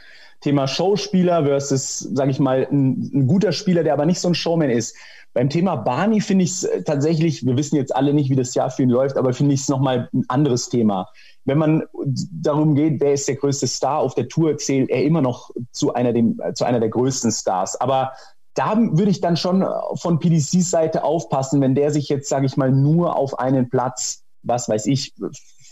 Thema Showspieler versus, sage ich mal, ein, ein, guter Spieler, der aber nicht so ein Showman ist. Beim Thema Barney finde ich es tatsächlich, wir wissen jetzt alle nicht, wie das Jahr für ihn läuft, aber finde ich es nochmal ein anderes Thema wenn man darum geht, wer ist der größte Star auf der Tour, zählt er immer noch zu einer, dem, zu einer der größten Stars. Aber da würde ich dann schon von PDCs Seite aufpassen, wenn der sich jetzt, sage ich mal, nur auf einen Platz, was weiß ich,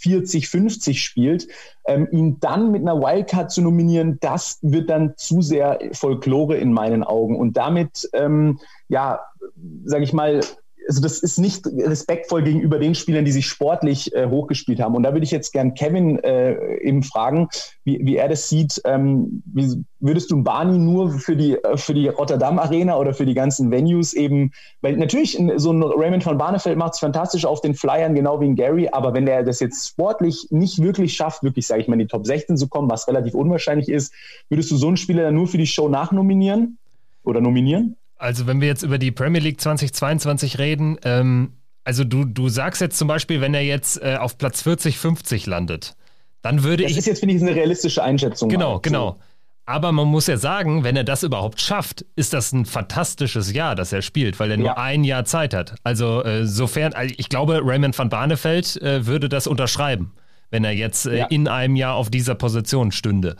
40, 50 spielt, ähm, ihn dann mit einer Wildcard zu nominieren, das wird dann zu sehr Folklore in meinen Augen. Und damit, ähm, ja, sage ich mal, also das ist nicht respektvoll gegenüber den Spielern, die sich sportlich äh, hochgespielt haben. Und da würde ich jetzt gern Kevin äh, eben fragen, wie, wie er das sieht. Ähm, wie, würdest du Barney nur für die, äh, für die Rotterdam Arena oder für die ganzen Venues eben, weil natürlich so ein Raymond von Barnefeld macht es fantastisch auf den Flyern, genau wie ein Gary, aber wenn der das jetzt sportlich nicht wirklich schafft, wirklich, sage ich mal, in die Top 16 zu kommen, was relativ unwahrscheinlich ist, würdest du so einen Spieler dann nur für die Show nachnominieren oder nominieren? Also wenn wir jetzt über die Premier League 2022 reden, ähm, also du, du sagst jetzt zum Beispiel, wenn er jetzt äh, auf Platz 40, 50 landet, dann würde das ich. Das ist jetzt, finde ich, eine realistische Einschätzung. Genau, mal. genau. Aber man muss ja sagen, wenn er das überhaupt schafft, ist das ein fantastisches Jahr, das er spielt, weil er nur ja. ein Jahr Zeit hat. Also äh, sofern, also ich glaube, Raymond van Barneveld äh, würde das unterschreiben, wenn er jetzt äh, ja. in einem Jahr auf dieser Position stünde.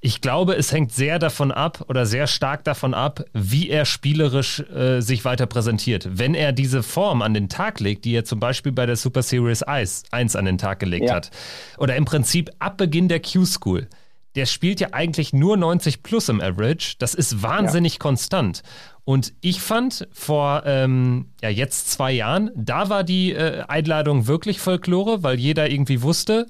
Ich glaube, es hängt sehr davon ab oder sehr stark davon ab, wie er spielerisch äh, sich weiter präsentiert. Wenn er diese Form an den Tag legt, die er zum Beispiel bei der Super Series 1 an den Tag gelegt ja. hat, oder im Prinzip ab Beginn der Q-School, der spielt ja eigentlich nur 90 plus im Average. Das ist wahnsinnig ja. konstant. Und ich fand vor ähm, ja, jetzt zwei Jahren, da war die äh, Einladung wirklich Folklore, weil jeder irgendwie wusste,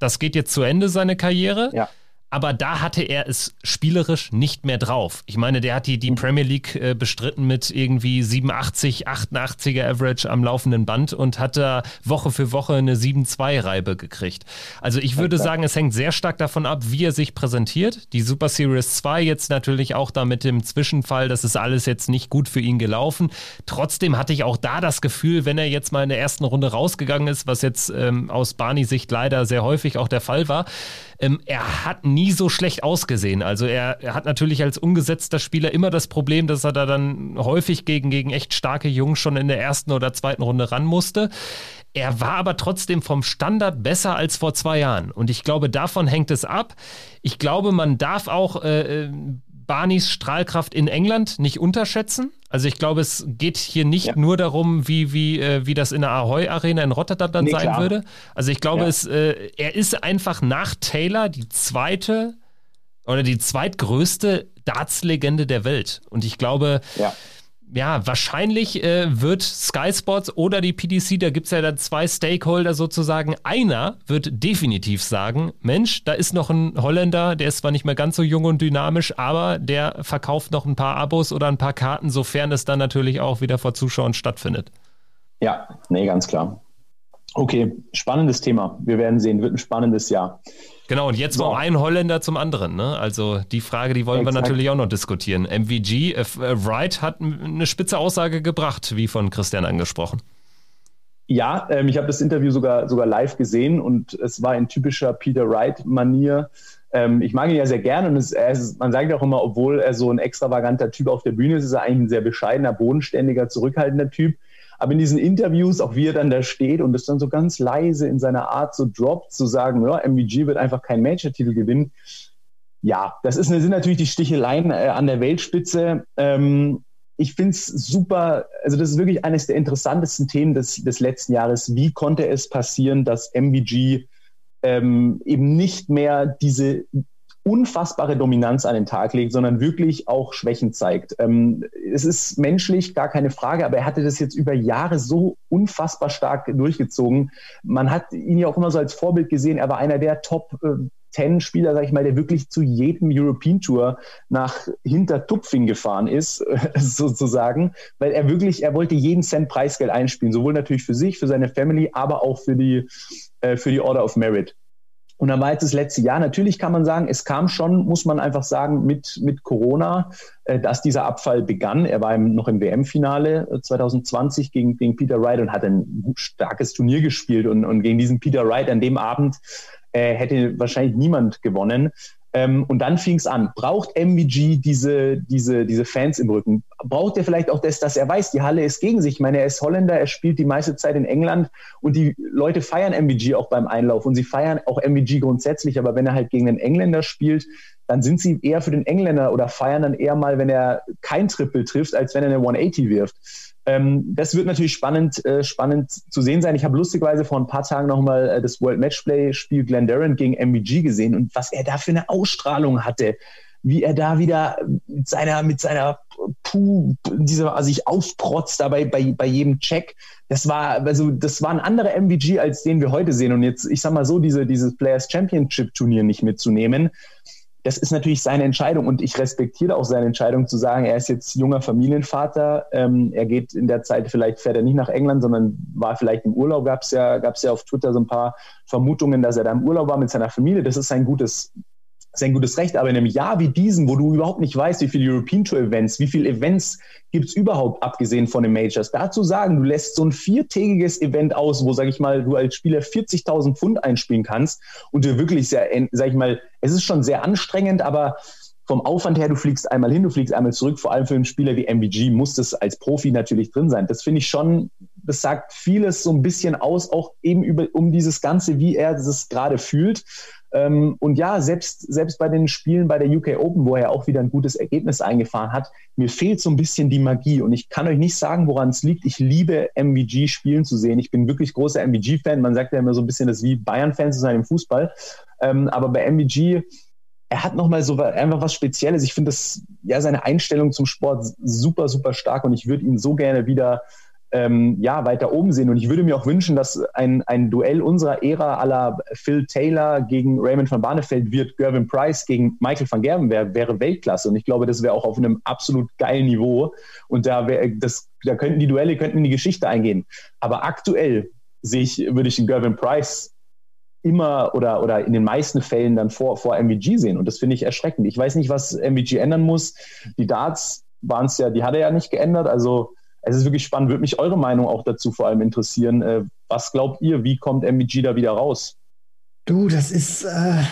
das geht jetzt zu Ende, seine Karriere. Ja aber da hatte er es spielerisch nicht mehr drauf. Ich meine, der hat die, die Premier League äh, bestritten mit irgendwie 87, 88er Average am laufenden Band und hat da Woche für Woche eine 7-2-Reibe gekriegt. Also ich würde sagen, es hängt sehr stark davon ab, wie er sich präsentiert. Die Super Series 2 jetzt natürlich auch da mit dem Zwischenfall, das ist alles jetzt nicht gut für ihn gelaufen. Trotzdem hatte ich auch da das Gefühl, wenn er jetzt mal in der ersten Runde rausgegangen ist, was jetzt ähm, aus Barney Sicht leider sehr häufig auch der Fall war, ähm, er hat nie so schlecht ausgesehen. Also er, er, hat natürlich als ungesetzter Spieler immer das Problem, dass er da dann häufig gegen, gegen echt starke Jungs schon in der ersten oder zweiten Runde ran musste. Er war aber trotzdem vom Standard besser als vor zwei Jahren. Und ich glaube, davon hängt es ab. Ich glaube, man darf auch äh, äh Barneys Strahlkraft in England nicht unterschätzen. Also ich glaube, es geht hier nicht ja. nur darum, wie, wie, äh, wie das in der Ahoy Arena in Rotterdam dann nee, sein klar. würde. Also ich glaube, ja. es, äh, er ist einfach nach Taylor die zweite oder die zweitgrößte Darts-Legende der Welt. Und ich glaube, ja ja, wahrscheinlich äh, wird Sky Sports oder die PDC, da gibt es ja dann zwei Stakeholder sozusagen. Einer wird definitiv sagen: Mensch, da ist noch ein Holländer, der ist zwar nicht mehr ganz so jung und dynamisch, aber der verkauft noch ein paar Abos oder ein paar Karten, sofern es dann natürlich auch wieder vor Zuschauern stattfindet. Ja, nee, ganz klar. Okay, spannendes Thema. Wir werden sehen, wird ein spannendes Jahr. Genau, und jetzt so. noch ein Holländer zum anderen. Ne? Also die Frage, die wollen Exakt. wir natürlich auch noch diskutieren. MVG, äh, äh, Wright hat eine spitze Aussage gebracht, wie von Christian angesprochen. Ja, ähm, ich habe das Interview sogar, sogar live gesehen und es war in typischer Peter Wright-Manier. Ähm, ich mag ihn ja sehr gerne und es, ist, man sagt auch immer, obwohl er so ein extravaganter Typ auf der Bühne ist, ist er eigentlich ein sehr bescheidener, bodenständiger, zurückhaltender Typ. Aber in diesen Interviews, auch wie er dann da steht und es dann so ganz leise in seiner Art so droppt, zu sagen, ja, MVG wird einfach keinen Major-Titel gewinnen. Ja, das ist, sind natürlich die Sticheleien äh, an der Weltspitze. Ähm, ich finde es super, also das ist wirklich eines der interessantesten Themen des, des letzten Jahres. Wie konnte es passieren, dass MVG ähm, eben nicht mehr diese unfassbare Dominanz an den Tag legt, sondern wirklich auch Schwächen zeigt. Ähm, es ist menschlich, gar keine Frage, aber er hatte das jetzt über Jahre so unfassbar stark durchgezogen. Man hat ihn ja auch immer so als Vorbild gesehen. Er war einer der Top äh, Ten Spieler, sag ich mal, der wirklich zu jedem European Tour nach Hintertupfing gefahren ist, *laughs* sozusagen, weil er wirklich, er wollte jeden Cent Preisgeld einspielen, sowohl natürlich für sich, für seine Family, aber auch für die, äh, für die Order of Merit. Und dann war jetzt das letzte Jahr. Natürlich kann man sagen, es kam schon, muss man einfach sagen, mit, mit Corona, äh, dass dieser Abfall begann. Er war im, noch im WM-Finale 2020 äh, gegen, gegen Peter Wright und hat ein starkes Turnier gespielt. Und, und gegen diesen Peter Wright an dem Abend äh, hätte wahrscheinlich niemand gewonnen. Ähm, und dann fing es an. Braucht MVG diese, diese, diese Fans im Rücken? Braucht er vielleicht auch das, dass er weiß, die Halle ist gegen sich? Ich meine, er ist Holländer, er spielt die meiste Zeit in England und die Leute feiern MVG auch beim Einlauf und sie feiern auch MVG grundsätzlich. Aber wenn er halt gegen einen Engländer spielt, dann sind sie eher für den Engländer oder feiern dann eher mal, wenn er kein Triple trifft, als wenn er eine 180 wirft. Ähm, das wird natürlich spannend, äh, spannend zu sehen sein. Ich habe lustigerweise vor ein paar Tagen nochmal äh, das World Matchplay-Spiel Glenn Durant gegen MVG gesehen und was er da für eine Ausstrahlung hatte. wie er da wieder mit seiner, mit seiner Puh, dieser, also sich aufprotzt dabei bei, bei jedem Check. Das war, also, das war ein anderer MVG, als den wir heute sehen. Und jetzt, ich sag mal so, diese, dieses Players Championship Turnier nicht mitzunehmen, das ist natürlich seine Entscheidung und ich respektiere auch seine Entscheidung zu sagen, er ist jetzt junger Familienvater, ähm, er geht in der Zeit, vielleicht fährt er nicht nach England, sondern war vielleicht im Urlaub, gab es ja, gab's ja auf Twitter so ein paar Vermutungen, dass er da im Urlaub war mit seiner Familie. Das ist ein gutes ist ein gutes Recht, aber in einem Jahr wie diesem, wo du überhaupt nicht weißt, wie viele European Tour Events, wie viele Events gibt es überhaupt, abgesehen von den Majors, dazu sagen, du lässt so ein viertägiges Event aus, wo, sag ich mal, du als Spieler 40.000 Pfund einspielen kannst und du wirklich sehr, sag ich mal, es ist schon sehr anstrengend, aber vom Aufwand her, du fliegst einmal hin, du fliegst einmal zurück, vor allem für einen Spieler wie MVG muss das als Profi natürlich drin sein. Das finde ich schon, das sagt vieles so ein bisschen aus, auch eben über, um dieses Ganze, wie er das gerade fühlt. Ähm, und ja, selbst, selbst bei den Spielen bei der UK Open, wo er auch wieder ein gutes Ergebnis eingefahren hat, mir fehlt so ein bisschen die Magie. Und ich kann euch nicht sagen, woran es liegt. Ich liebe MVG spielen zu sehen. Ich bin wirklich großer MVG-Fan. Man sagt ja immer so ein bisschen, das wie Bayern-Fan zu sein im Fußball. Ähm, aber bei MVG, er hat nochmal so einfach was Spezielles. Ich finde das, ja, seine Einstellung zum Sport super, super stark und ich würde ihn so gerne wieder ähm, ja, weiter oben sehen. Und ich würde mir auch wünschen, dass ein, ein Duell unserer Ära aller Phil Taylor gegen Raymond van Barneveld wird, Gervin Price gegen Michael van Gerben wäre, wäre Weltklasse. Und ich glaube, das wäre auch auf einem absolut geilen Niveau. Und da, wär, das, da könnten die Duelle könnten in die Geschichte eingehen. Aber aktuell sehe ich, würde ich einen Gervin Price immer oder, oder in den meisten Fällen dann vor, vor MVG sehen. Und das finde ich erschreckend. Ich weiß nicht, was MVG ändern muss. Die Darts waren es ja, die hat er ja nicht geändert. Also es ist wirklich spannend. Würde mich eure Meinung auch dazu vor allem interessieren. Äh, was glaubt ihr, wie kommt MVG da wieder raus? Du, das ist äh,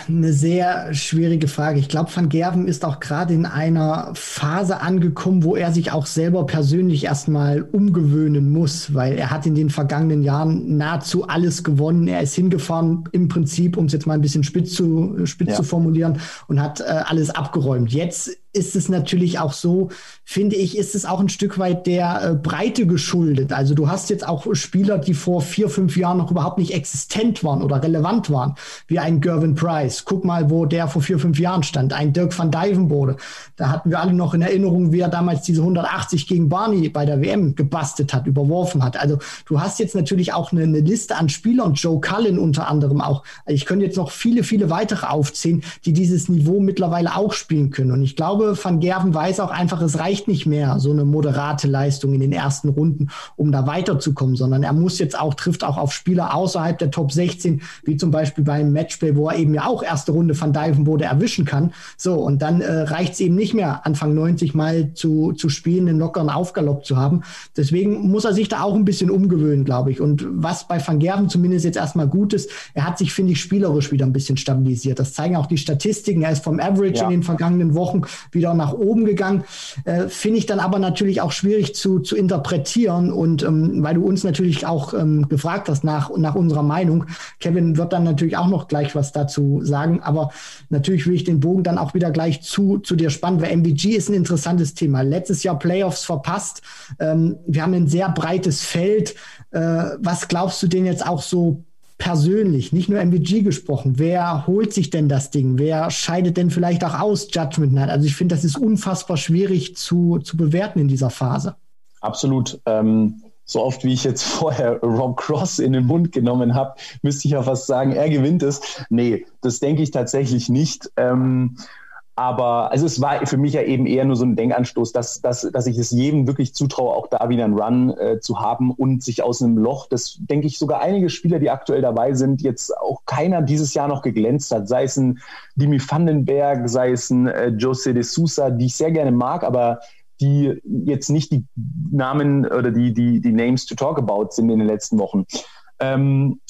eine sehr schwierige Frage. Ich glaube, Van Gerven ist auch gerade in einer Phase angekommen, wo er sich auch selber persönlich erstmal umgewöhnen muss, weil er hat in den vergangenen Jahren nahezu alles gewonnen. Er ist hingefahren im Prinzip, um es jetzt mal ein bisschen spitz zu, spitz ja. zu formulieren, und hat äh, alles abgeräumt. Jetzt ist es natürlich auch so, finde ich, ist es auch ein Stück weit der äh, Breite geschuldet. Also du hast jetzt auch Spieler, die vor vier, fünf Jahren noch überhaupt nicht existent waren oder relevant waren, wie ein Gervin Price. Guck mal, wo der vor vier, fünf Jahren stand. Ein Dirk van Dijvenbode. Da hatten wir alle noch in Erinnerung, wie er damals diese 180 gegen Barney bei der WM gebastelt hat, überworfen hat. Also du hast jetzt natürlich auch eine, eine Liste an Spielern, Joe Cullen unter anderem auch. Ich könnte jetzt noch viele, viele weitere aufzählen, die dieses Niveau mittlerweile auch spielen können. Und ich glaube, glaube, Van Gerven weiß auch einfach, es reicht nicht mehr, so eine moderate Leistung in den ersten Runden, um da weiterzukommen, sondern er muss jetzt auch, trifft auch auf Spieler außerhalb der Top 16, wie zum Beispiel beim Matchplay, wo er eben ja auch erste Runde Van Dijvenbode erwischen kann. So, und dann äh, reicht es eben nicht mehr, Anfang 90 mal zu, zu spielen, einen lockeren Aufgalopp zu haben. Deswegen muss er sich da auch ein bisschen umgewöhnen, glaube ich. Und was bei Van Gerven zumindest jetzt erstmal gut ist, er hat sich, finde ich, spielerisch wieder ein bisschen stabilisiert. Das zeigen auch die Statistiken. Er ist vom Average ja. in den vergangenen Wochen wieder nach oben gegangen. Äh, Finde ich dann aber natürlich auch schwierig zu, zu interpretieren. Und ähm, weil du uns natürlich auch ähm, gefragt hast nach, nach unserer Meinung, Kevin wird dann natürlich auch noch gleich was dazu sagen. Aber natürlich will ich den Bogen dann auch wieder gleich zu, zu dir spannen, weil MVG ist ein interessantes Thema. Letztes Jahr Playoffs verpasst. Ähm, wir haben ein sehr breites Feld. Äh, was glaubst du denn jetzt auch so persönlich, nicht nur MVG gesprochen, wer holt sich denn das Ding? Wer scheidet denn vielleicht auch aus Judgment Night? Also ich finde, das ist unfassbar schwierig zu, zu bewerten in dieser Phase. Absolut. Ähm, so oft wie ich jetzt *laughs* vorher Rob Cross in den Mund genommen habe, müsste ich ja fast sagen, er gewinnt es. Nee, das denke ich tatsächlich nicht. Ähm, aber also es war für mich ja eben eher nur so ein Denkanstoß, dass, dass, dass ich es jedem wirklich zutraue, auch da wieder einen Run äh, zu haben und sich aus einem Loch, das denke ich sogar einige Spieler, die aktuell dabei sind, jetzt auch keiner dieses Jahr noch geglänzt hat, sei es ein Dimi Vandenberg, sei es ein äh, Jose de Sousa, die ich sehr gerne mag, aber die jetzt nicht die Namen oder die, die, die Names to talk about sind in den letzten Wochen. Ähm,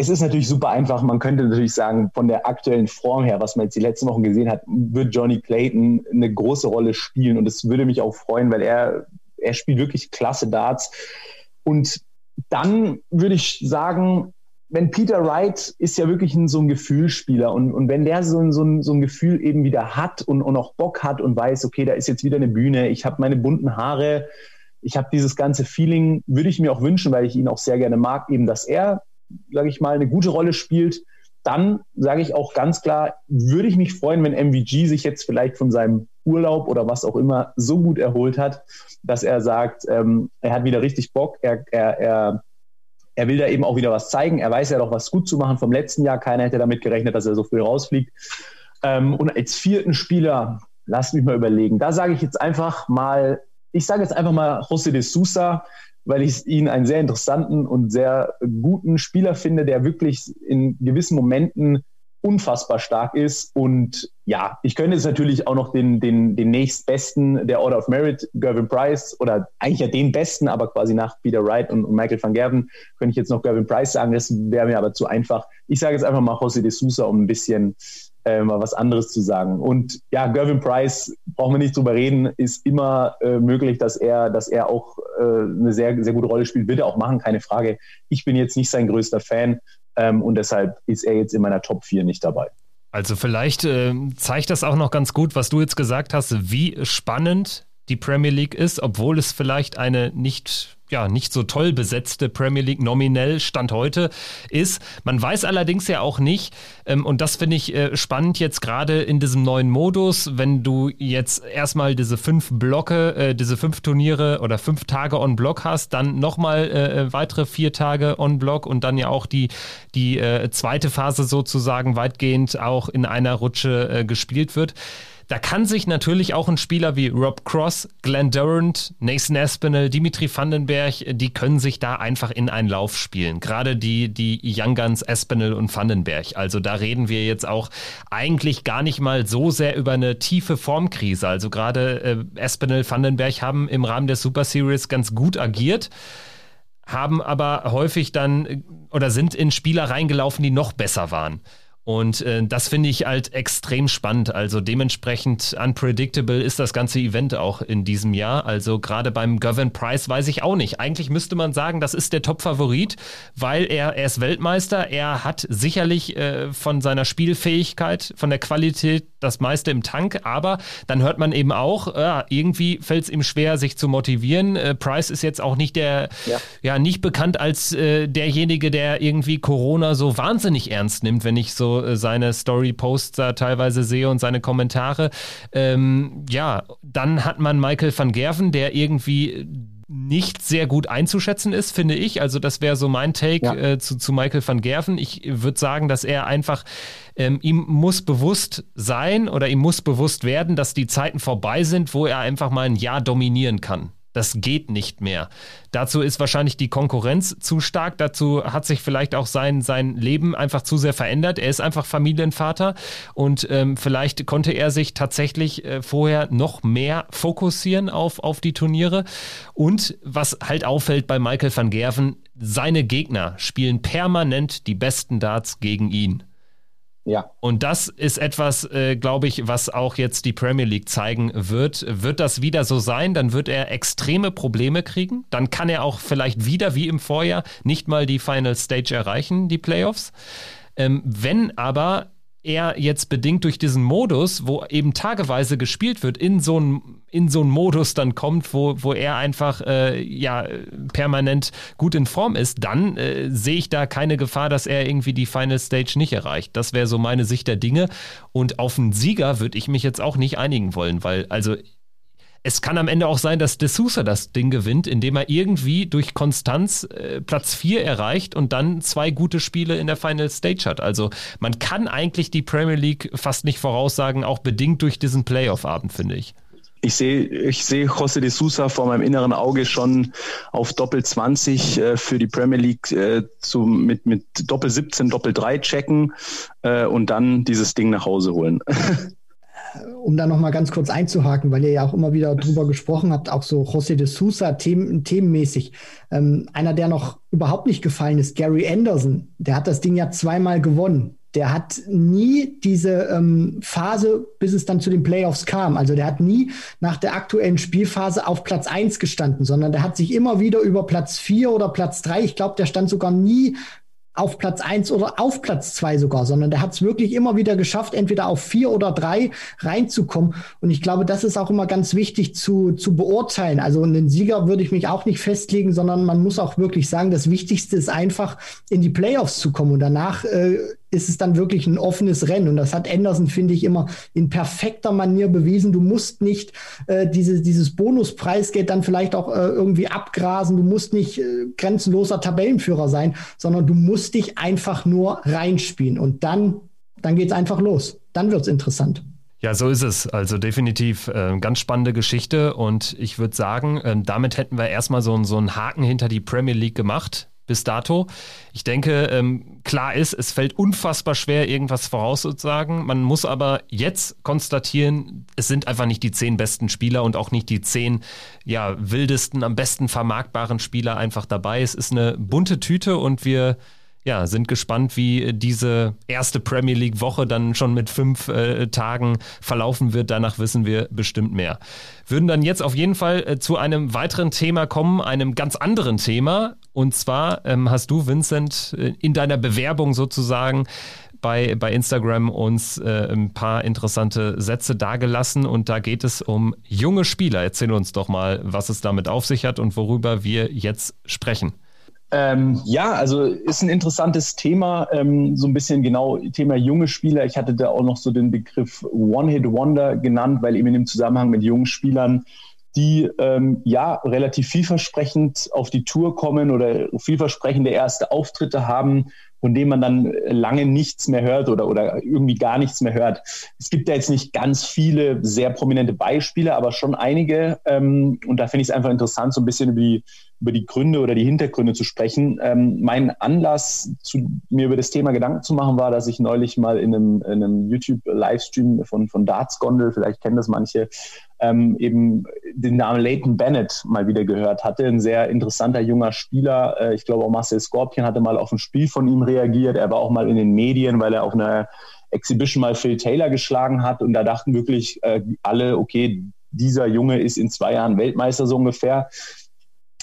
es ist natürlich super einfach. Man könnte natürlich sagen, von der aktuellen Form her, was man jetzt die letzten Wochen gesehen hat, wird Johnny Clayton eine große Rolle spielen. Und es würde mich auch freuen, weil er, er spielt wirklich klasse Darts. Und dann würde ich sagen, wenn Peter Wright ist ja wirklich ein, so ein Gefühlsspieler und, und wenn der so ein, so, ein, so ein Gefühl eben wieder hat und, und auch Bock hat und weiß, okay, da ist jetzt wieder eine Bühne, ich habe meine bunten Haare, ich habe dieses ganze Feeling, würde ich mir auch wünschen, weil ich ihn auch sehr gerne mag, eben, dass er sage ich mal, eine gute Rolle spielt, dann sage ich auch ganz klar, würde ich mich freuen, wenn MVG sich jetzt vielleicht von seinem Urlaub oder was auch immer so gut erholt hat, dass er sagt, ähm, er hat wieder richtig Bock, er, er, er, er will da eben auch wieder was zeigen. Er weiß ja doch, was gut zu machen vom letzten Jahr. Keiner hätte damit gerechnet, dass er so früh rausfliegt. Ähm, und als vierten Spieler, lass mich mal überlegen, da sage ich jetzt einfach mal, ich sage jetzt einfach mal José de Sousa, weil ich ihn einen sehr interessanten und sehr guten Spieler finde, der wirklich in gewissen Momenten unfassbar stark ist. Und ja, ich könnte jetzt natürlich auch noch den, den, den nächstbesten der Order of Merit, Gervin Price, oder eigentlich ja den besten, aber quasi nach Peter Wright und, und Michael van Gerven, könnte ich jetzt noch Gervin Price sagen. Das wäre mir aber zu einfach. Ich sage jetzt einfach mal José de Sousa, um ein bisschen äh, mal was anderes zu sagen. Und ja, Gervin Price, brauchen wir nicht drüber reden, ist immer äh, möglich, dass er, dass er auch äh, eine sehr, sehr gute Rolle spielt, er auch machen, keine Frage. Ich bin jetzt nicht sein größter Fan ähm, und deshalb ist er jetzt in meiner Top 4 nicht dabei. Also vielleicht äh, zeigt das auch noch ganz gut, was du jetzt gesagt hast, wie spannend die Premier League ist, obwohl es vielleicht eine nicht ja, nicht so toll besetzte Premier League nominell Stand heute ist. Man weiß allerdings ja auch nicht, ähm, und das finde ich äh, spannend jetzt gerade in diesem neuen Modus, wenn du jetzt erstmal diese fünf Blocke, äh, diese fünf Turniere oder fünf Tage on Block hast, dann nochmal äh, äh, weitere vier Tage on Block und dann ja auch die, die äh, zweite Phase sozusagen weitgehend auch in einer Rutsche äh, gespielt wird. Da kann sich natürlich auch ein Spieler wie Rob Cross, Glenn Durant, Nathan Aspinall, Dimitri Vandenberg, die können sich da einfach in einen Lauf spielen. Gerade die, die Young Guns, Aspinall und Vandenberg. Also da reden wir jetzt auch eigentlich gar nicht mal so sehr über eine tiefe Formkrise. Also gerade äh, Aspinall, Vandenberg haben im Rahmen der Super Series ganz gut agiert haben aber häufig dann äh, oder sind in Spieler reingelaufen, die noch besser waren. Und äh, das finde ich halt extrem spannend. Also dementsprechend unpredictable ist das ganze Event auch in diesem Jahr. Also gerade beim Gavin Price weiß ich auch nicht. Eigentlich müsste man sagen, das ist der Top-Favorit, weil er, er ist Weltmeister. Er hat sicherlich äh, von seiner Spielfähigkeit, von der Qualität das meiste im Tank. Aber dann hört man eben auch, äh, irgendwie fällt es ihm schwer, sich zu motivieren. Äh, Price ist jetzt auch nicht der, ja, ja nicht bekannt als äh, derjenige, der irgendwie Corona so wahnsinnig ernst nimmt, wenn ich so äh, seine Story-Posts da teilweise sehe und seine Kommentare. Ähm, ja, dann hat man Michael van Gerven, der irgendwie nicht sehr gut einzuschätzen ist, finde ich. Also das wäre so mein Take ja. äh, zu, zu Michael van Gerven. Ich würde sagen, dass er einfach, ähm, ihm muss bewusst sein oder ihm muss bewusst werden, dass die Zeiten vorbei sind, wo er einfach mal ein Jahr dominieren kann. Das geht nicht mehr. Dazu ist wahrscheinlich die Konkurrenz zu stark. Dazu hat sich vielleicht auch sein, sein Leben einfach zu sehr verändert. Er ist einfach Familienvater und ähm, vielleicht konnte er sich tatsächlich äh, vorher noch mehr fokussieren auf, auf die Turniere. Und was halt auffällt bei Michael van Gerven, seine Gegner spielen permanent die besten Darts gegen ihn. Ja. Und das ist etwas, äh, glaube ich, was auch jetzt die Premier League zeigen wird. Wird das wieder so sein, dann wird er extreme Probleme kriegen. Dann kann er auch vielleicht wieder wie im Vorjahr nicht mal die Final Stage erreichen, die Playoffs. Ähm, wenn aber er jetzt bedingt durch diesen Modus, wo eben tageweise gespielt wird, in so einen in so einen Modus dann kommt, wo, wo er einfach äh, ja permanent gut in Form ist, dann äh, sehe ich da keine Gefahr, dass er irgendwie die Final Stage nicht erreicht. Das wäre so meine Sicht der Dinge. Und auf einen Sieger würde ich mich jetzt auch nicht einigen wollen, weil also es kann am Ende auch sein, dass De Sousa das Ding gewinnt, indem er irgendwie durch Konstanz äh, Platz 4 erreicht und dann zwei gute Spiele in der Final Stage hat. Also man kann eigentlich die Premier League fast nicht voraussagen, auch bedingt durch diesen Playoff-Abend, finde ich. Ich sehe, ich sehe José de Sousa vor meinem inneren Auge schon auf Doppel 20 äh, für die Premier League äh, zu, mit, mit Doppel 17, Doppel 3 checken äh, und dann dieses Ding nach Hause holen. *laughs* um da noch mal ganz kurz einzuhaken, weil ihr ja auch immer wieder drüber gesprochen habt, auch so José de Sousa themen, themenmäßig. Ähm, einer, der noch überhaupt nicht gefallen ist, Gary Anderson, der hat das Ding ja zweimal gewonnen. Der hat nie diese ähm, Phase, bis es dann zu den Playoffs kam. Also der hat nie nach der aktuellen Spielphase auf Platz 1 gestanden, sondern der hat sich immer wieder über Platz 4 oder Platz 3, ich glaube, der stand sogar nie auf Platz eins oder auf Platz zwei sogar, sondern der hat es wirklich immer wieder geschafft, entweder auf vier oder drei reinzukommen. Und ich glaube, das ist auch immer ganz wichtig zu, zu beurteilen. Also einen Sieger würde ich mich auch nicht festlegen, sondern man muss auch wirklich sagen, das Wichtigste ist einfach, in die Playoffs zu kommen. Und danach äh, ist es dann wirklich ein offenes Rennen. Und das hat Anderson, finde ich, immer in perfekter Manier bewiesen. Du musst nicht äh, diese, dieses Bonuspreisgeld dann vielleicht auch äh, irgendwie abgrasen. Du musst nicht äh, grenzenloser Tabellenführer sein, sondern du musst dich einfach nur reinspielen. Und dann, dann geht es einfach los. Dann wird es interessant. Ja, so ist es. Also definitiv äh, ganz spannende Geschichte und ich würde sagen, äh, damit hätten wir erstmal so, so einen Haken hinter die Premier League gemacht bis dato. Ich denke, ähm, klar ist, es fällt unfassbar schwer, irgendwas vorauszusagen. Man muss aber jetzt konstatieren, es sind einfach nicht die zehn besten Spieler und auch nicht die zehn ja, wildesten, am besten vermarktbaren Spieler einfach dabei. Es ist eine bunte Tüte und wir ja, sind gespannt, wie diese erste Premier League-Woche dann schon mit fünf äh, Tagen verlaufen wird. Danach wissen wir bestimmt mehr. Würden dann jetzt auf jeden Fall äh, zu einem weiteren Thema kommen, einem ganz anderen Thema. Und zwar ähm, hast du, Vincent, äh, in deiner Bewerbung sozusagen bei, bei Instagram uns äh, ein paar interessante Sätze dargelassen und da geht es um junge Spieler. Erzähl uns doch mal, was es damit auf sich hat und worüber wir jetzt sprechen. Ähm, ja, also ist ein interessantes Thema, ähm, so ein bisschen genau Thema junge Spieler. Ich hatte da auch noch so den Begriff One-Hit-Wonder genannt, weil eben in dem Zusammenhang mit jungen Spielern, die ähm, ja relativ vielversprechend auf die Tour kommen oder vielversprechende erste Auftritte haben, von denen man dann lange nichts mehr hört oder, oder irgendwie gar nichts mehr hört. Es gibt da jetzt nicht ganz viele sehr prominente Beispiele, aber schon einige. Ähm, und da finde ich es einfach interessant, so ein bisschen über die über die Gründe oder die Hintergründe zu sprechen. Ähm, mein Anlass, zu, mir über das Thema Gedanken zu machen, war, dass ich neulich mal in einem, in einem YouTube-Livestream von, von Darts Gondel, vielleicht kennen das manche, ähm, eben den Namen Leighton Bennett mal wieder gehört hatte. Ein sehr interessanter junger Spieler. Äh, ich glaube auch Marcel Scorpion hatte mal auf ein Spiel von ihm reagiert. Er war auch mal in den Medien, weil er auf einer Exhibition mal Phil Taylor geschlagen hat. Und da dachten wirklich äh, alle, okay, dieser Junge ist in zwei Jahren Weltmeister so ungefähr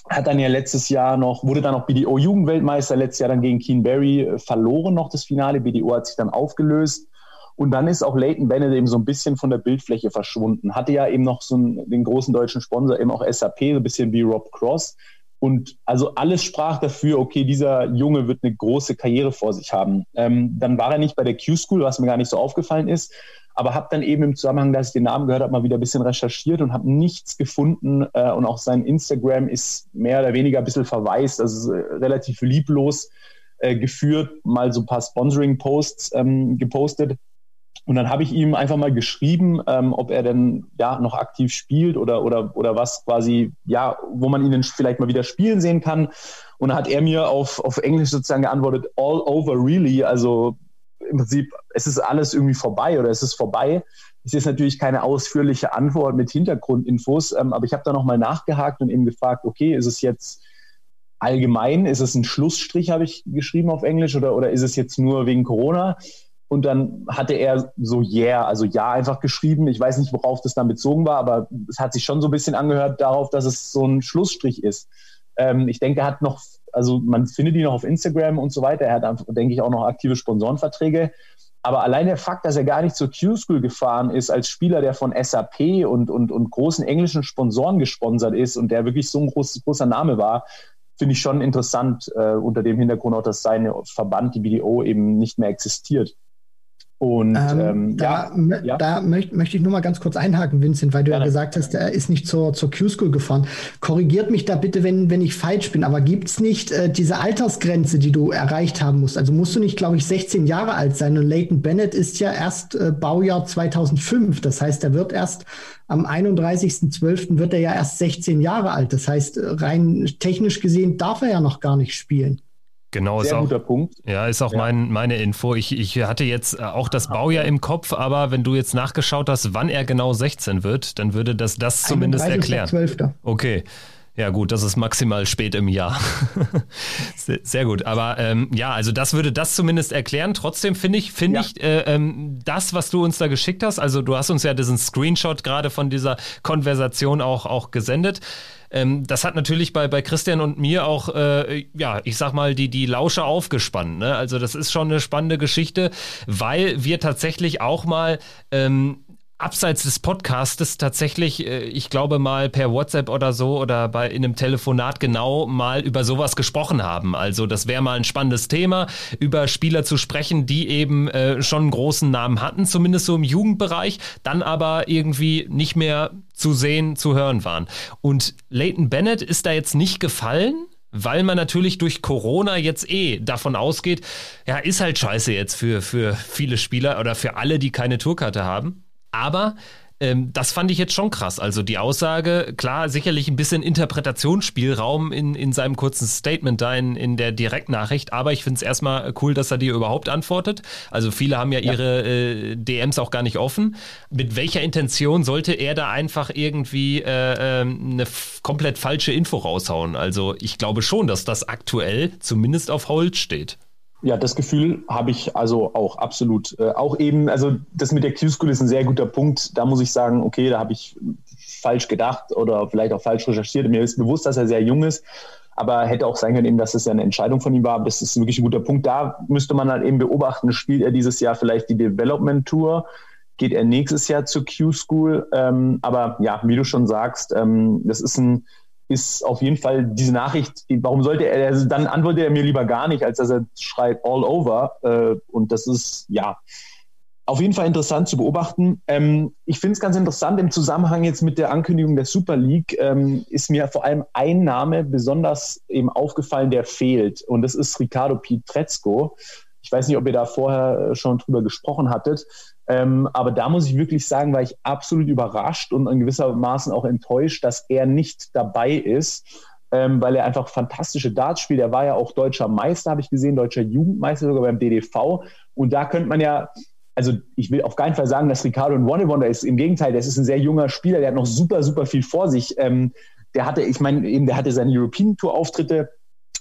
hat dann ja letztes Jahr noch, wurde dann noch BDO-Jugendweltmeister, letztes Jahr dann gegen Keen Barry äh, verloren noch das Finale. BDO hat sich dann aufgelöst. Und dann ist auch Leighton Bennett eben so ein bisschen von der Bildfläche verschwunden. Hatte ja eben noch so einen, den großen deutschen Sponsor, eben auch SAP, so ein bisschen wie Rob Cross. Und also alles sprach dafür, okay, dieser Junge wird eine große Karriere vor sich haben. Ähm, dann war er nicht bei der Q-School, was mir gar nicht so aufgefallen ist aber habe dann eben im Zusammenhang, dass ich den Namen gehört habe, mal wieder ein bisschen recherchiert und habe nichts gefunden. Äh, und auch sein Instagram ist mehr oder weniger ein bisschen verwaist, also äh, relativ lieblos äh, geführt, mal so ein paar Sponsoring-Posts ähm, gepostet. Und dann habe ich ihm einfach mal geschrieben, ähm, ob er denn ja noch aktiv spielt oder oder oder was quasi ja, wo man ihn vielleicht mal wieder spielen sehen kann. Und dann hat er mir auf auf Englisch sozusagen geantwortet, all over really, also im Prinzip, es ist alles irgendwie vorbei oder es ist vorbei. Es ist natürlich keine ausführliche Antwort mit Hintergrundinfos, ähm, aber ich habe da nochmal nachgehakt und eben gefragt, okay, ist es jetzt allgemein, ist es ein Schlussstrich, habe ich geschrieben auf Englisch, oder, oder ist es jetzt nur wegen Corona? Und dann hatte er so yeah, also ja einfach geschrieben. Ich weiß nicht, worauf das dann bezogen war, aber es hat sich schon so ein bisschen angehört darauf, dass es so ein Schlussstrich ist. Ähm, ich denke, er hat noch also man findet ihn noch auf Instagram und so weiter. Er hat, denke ich, auch noch aktive Sponsorenverträge. Aber allein der Fakt, dass er gar nicht zur Q-School gefahren ist, als Spieler, der von SAP und, und, und großen englischen Sponsoren gesponsert ist und der wirklich so ein groß, großer Name war, finde ich schon interessant, äh, unter dem Hintergrund auch, dass sein Verband, die BDO, eben nicht mehr existiert. Und ähm, ähm, da, ja, ja. da möchte möcht ich nur mal ganz kurz einhaken, Vincent, weil du ja, ja gesagt hast, er ist nicht zur, zur Q-School gefahren. Korrigiert mich da bitte, wenn, wenn ich falsch bin, aber gibt es nicht äh, diese Altersgrenze, die du erreicht haben musst? Also musst du nicht, glaube ich, 16 Jahre alt sein und Leighton Bennett ist ja erst äh, Baujahr 2005. Das heißt, er wird erst am 31.12. wird er ja erst 16 Jahre alt. Das heißt, rein technisch gesehen darf er ja noch gar nicht spielen. Genau, Sehr ist auch, guter Punkt. Ja, ist auch ja. Mein, meine Info. Ich, ich hatte jetzt äh, auch das Baujahr im Kopf, aber wenn du jetzt nachgeschaut hast, wann er genau 16 wird, dann würde das das zumindest erklären. 12. Okay. Ja, gut, das ist maximal spät im Jahr. *laughs* Sehr gut. Aber ähm, ja, also das würde das zumindest erklären. Trotzdem finde ich, finde ja. ich äh, ähm, das, was du uns da geschickt hast, also du hast uns ja diesen Screenshot gerade von dieser Konversation auch, auch gesendet. Ähm, das hat natürlich bei, bei Christian und mir auch, äh, ja, ich sag mal, die, die Lausche aufgespannt. Ne? Also das ist schon eine spannende Geschichte, weil wir tatsächlich auch mal ähm, abseits des Podcastes tatsächlich, äh, ich glaube mal per WhatsApp oder so oder bei in einem Telefonat genau mal über sowas gesprochen haben. Also das wäre mal ein spannendes Thema, über Spieler zu sprechen, die eben äh, schon einen großen Namen hatten, zumindest so im Jugendbereich, dann aber irgendwie nicht mehr zu sehen, zu hören waren. Und Leighton Bennett ist da jetzt nicht gefallen weil man natürlich durch Corona jetzt eh davon ausgeht, ja, ist halt scheiße jetzt für, für viele Spieler oder für alle, die keine Tourkarte haben. Aber ähm, das fand ich jetzt schon krass. Also die Aussage, klar, sicherlich ein bisschen Interpretationsspielraum in, in seinem kurzen Statement da in, in der Direktnachricht, aber ich finde es erstmal cool, dass er dir überhaupt antwortet. Also viele haben ja, ja. ihre äh, DMs auch gar nicht offen. Mit welcher Intention sollte er da einfach irgendwie äh, äh, eine komplett falsche Info raushauen? Also ich glaube schon, dass das aktuell zumindest auf Hold steht. Ja, das Gefühl habe ich also auch absolut. Äh, auch eben, also das mit der Q-School ist ein sehr guter Punkt. Da muss ich sagen, okay, da habe ich falsch gedacht oder vielleicht auch falsch recherchiert. Mir ist bewusst, dass er sehr jung ist, aber hätte auch sein können, eben, dass es ja eine Entscheidung von ihm war. Das ist wirklich ein guter Punkt. Da müsste man halt eben beobachten, spielt er dieses Jahr vielleicht die Development Tour? Geht er nächstes Jahr zur Q-School? Ähm, aber ja, wie du schon sagst, ähm, das ist ein ist auf jeden Fall diese Nachricht, warum sollte er, also dann antwortet er mir lieber gar nicht, als dass er schreibt all over. Äh, und das ist, ja, auf jeden Fall interessant zu beobachten. Ähm, ich finde es ganz interessant im Zusammenhang jetzt mit der Ankündigung der Super League ähm, ist mir vor allem ein Name besonders eben aufgefallen, der fehlt. Und das ist Ricardo Pietrezco. Ich weiß nicht, ob ihr da vorher schon drüber gesprochen hattet. Ähm, aber da muss ich wirklich sagen, war ich absolut überrascht und in gewissermaßen auch enttäuscht, dass er nicht dabei ist, ähm, weil er einfach fantastische Darts spielt. Er war ja auch deutscher Meister, habe ich gesehen, deutscher Jugendmeister sogar beim DDV. Und da könnte man ja, also ich will auf keinen Fall sagen, dass Ricardo ein Wonder ist. Im Gegenteil, das ist ein sehr junger Spieler, der hat noch super, super viel vor sich. Ähm, der hatte, ich meine, eben, der hatte seine European Tour Auftritte.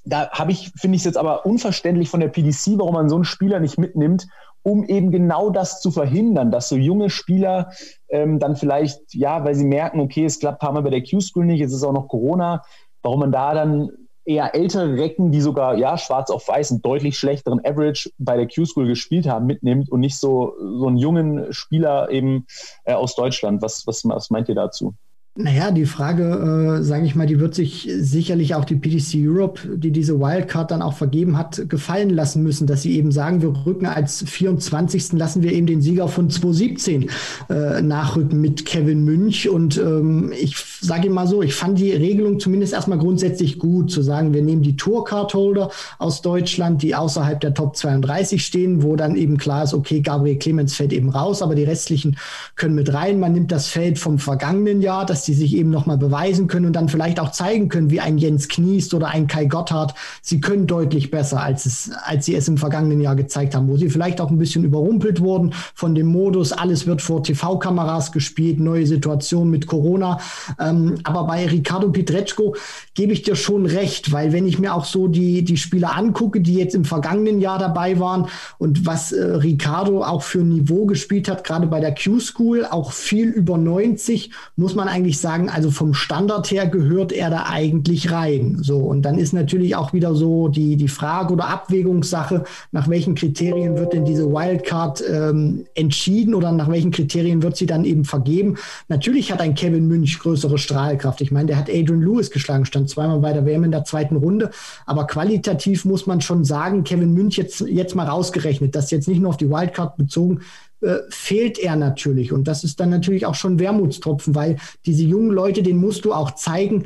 Da habe ich, finde ich es jetzt aber unverständlich von der PDC, warum man so einen Spieler nicht mitnimmt um eben genau das zu verhindern, dass so junge Spieler ähm, dann vielleicht, ja, weil sie merken, okay, es klappt ein paar Mal bei der Q-School nicht, jetzt ist auch noch Corona, warum man da dann eher ältere Recken, die sogar ja schwarz auf weiß einen deutlich schlechteren Average bei der Q-School gespielt haben, mitnimmt und nicht so, so einen jungen Spieler eben äh, aus Deutschland. Was, was, was meint ihr dazu? Naja, die Frage, äh, sage ich mal, die wird sich sicherlich auch die PDC Europe, die diese Wildcard dann auch vergeben hat, gefallen lassen müssen, dass sie eben sagen, wir rücken als 24. lassen wir eben den Sieger von 2017 äh, nachrücken mit Kevin Münch. Und ähm, ich sage mal so, ich fand die Regelung zumindest erstmal grundsätzlich gut, zu sagen, wir nehmen die Tourcard-Holder aus Deutschland, die außerhalb der Top 32 stehen, wo dann eben klar ist, okay, Gabriel Clemens fällt eben raus, aber die restlichen können mit rein. Man nimmt das Feld vom vergangenen Jahr, das die sich eben nochmal beweisen können und dann vielleicht auch zeigen können, wie ein Jens Kniest oder ein Kai Gotthard. Sie können deutlich besser, als, es, als sie es im vergangenen Jahr gezeigt haben, wo sie vielleicht auch ein bisschen überrumpelt wurden von dem Modus, alles wird vor TV-Kameras gespielt, neue Situation mit Corona. Ähm, aber bei Ricardo Pietreczko gebe ich dir schon recht, weil wenn ich mir auch so die, die Spieler angucke, die jetzt im vergangenen Jahr dabei waren und was äh, Ricardo auch für ein Niveau gespielt hat, gerade bei der Q-School, auch viel über 90, muss man eigentlich ich sagen, also vom Standard her gehört er da eigentlich rein. So, und dann ist natürlich auch wieder so die, die Frage oder Abwägungssache, nach welchen Kriterien wird denn diese Wildcard ähm, entschieden oder nach welchen Kriterien wird sie dann eben vergeben. Natürlich hat ein Kevin Münch größere Strahlkraft. Ich meine, der hat Adrian Lewis geschlagen, stand zweimal bei der WM in der zweiten Runde. Aber qualitativ muss man schon sagen, Kevin Münch jetzt, jetzt mal rausgerechnet, das jetzt nicht nur auf die Wildcard bezogen, äh, fehlt er natürlich. Und das ist dann natürlich auch schon Wermutstropfen, weil diese jungen Leute, denen musst du auch zeigen,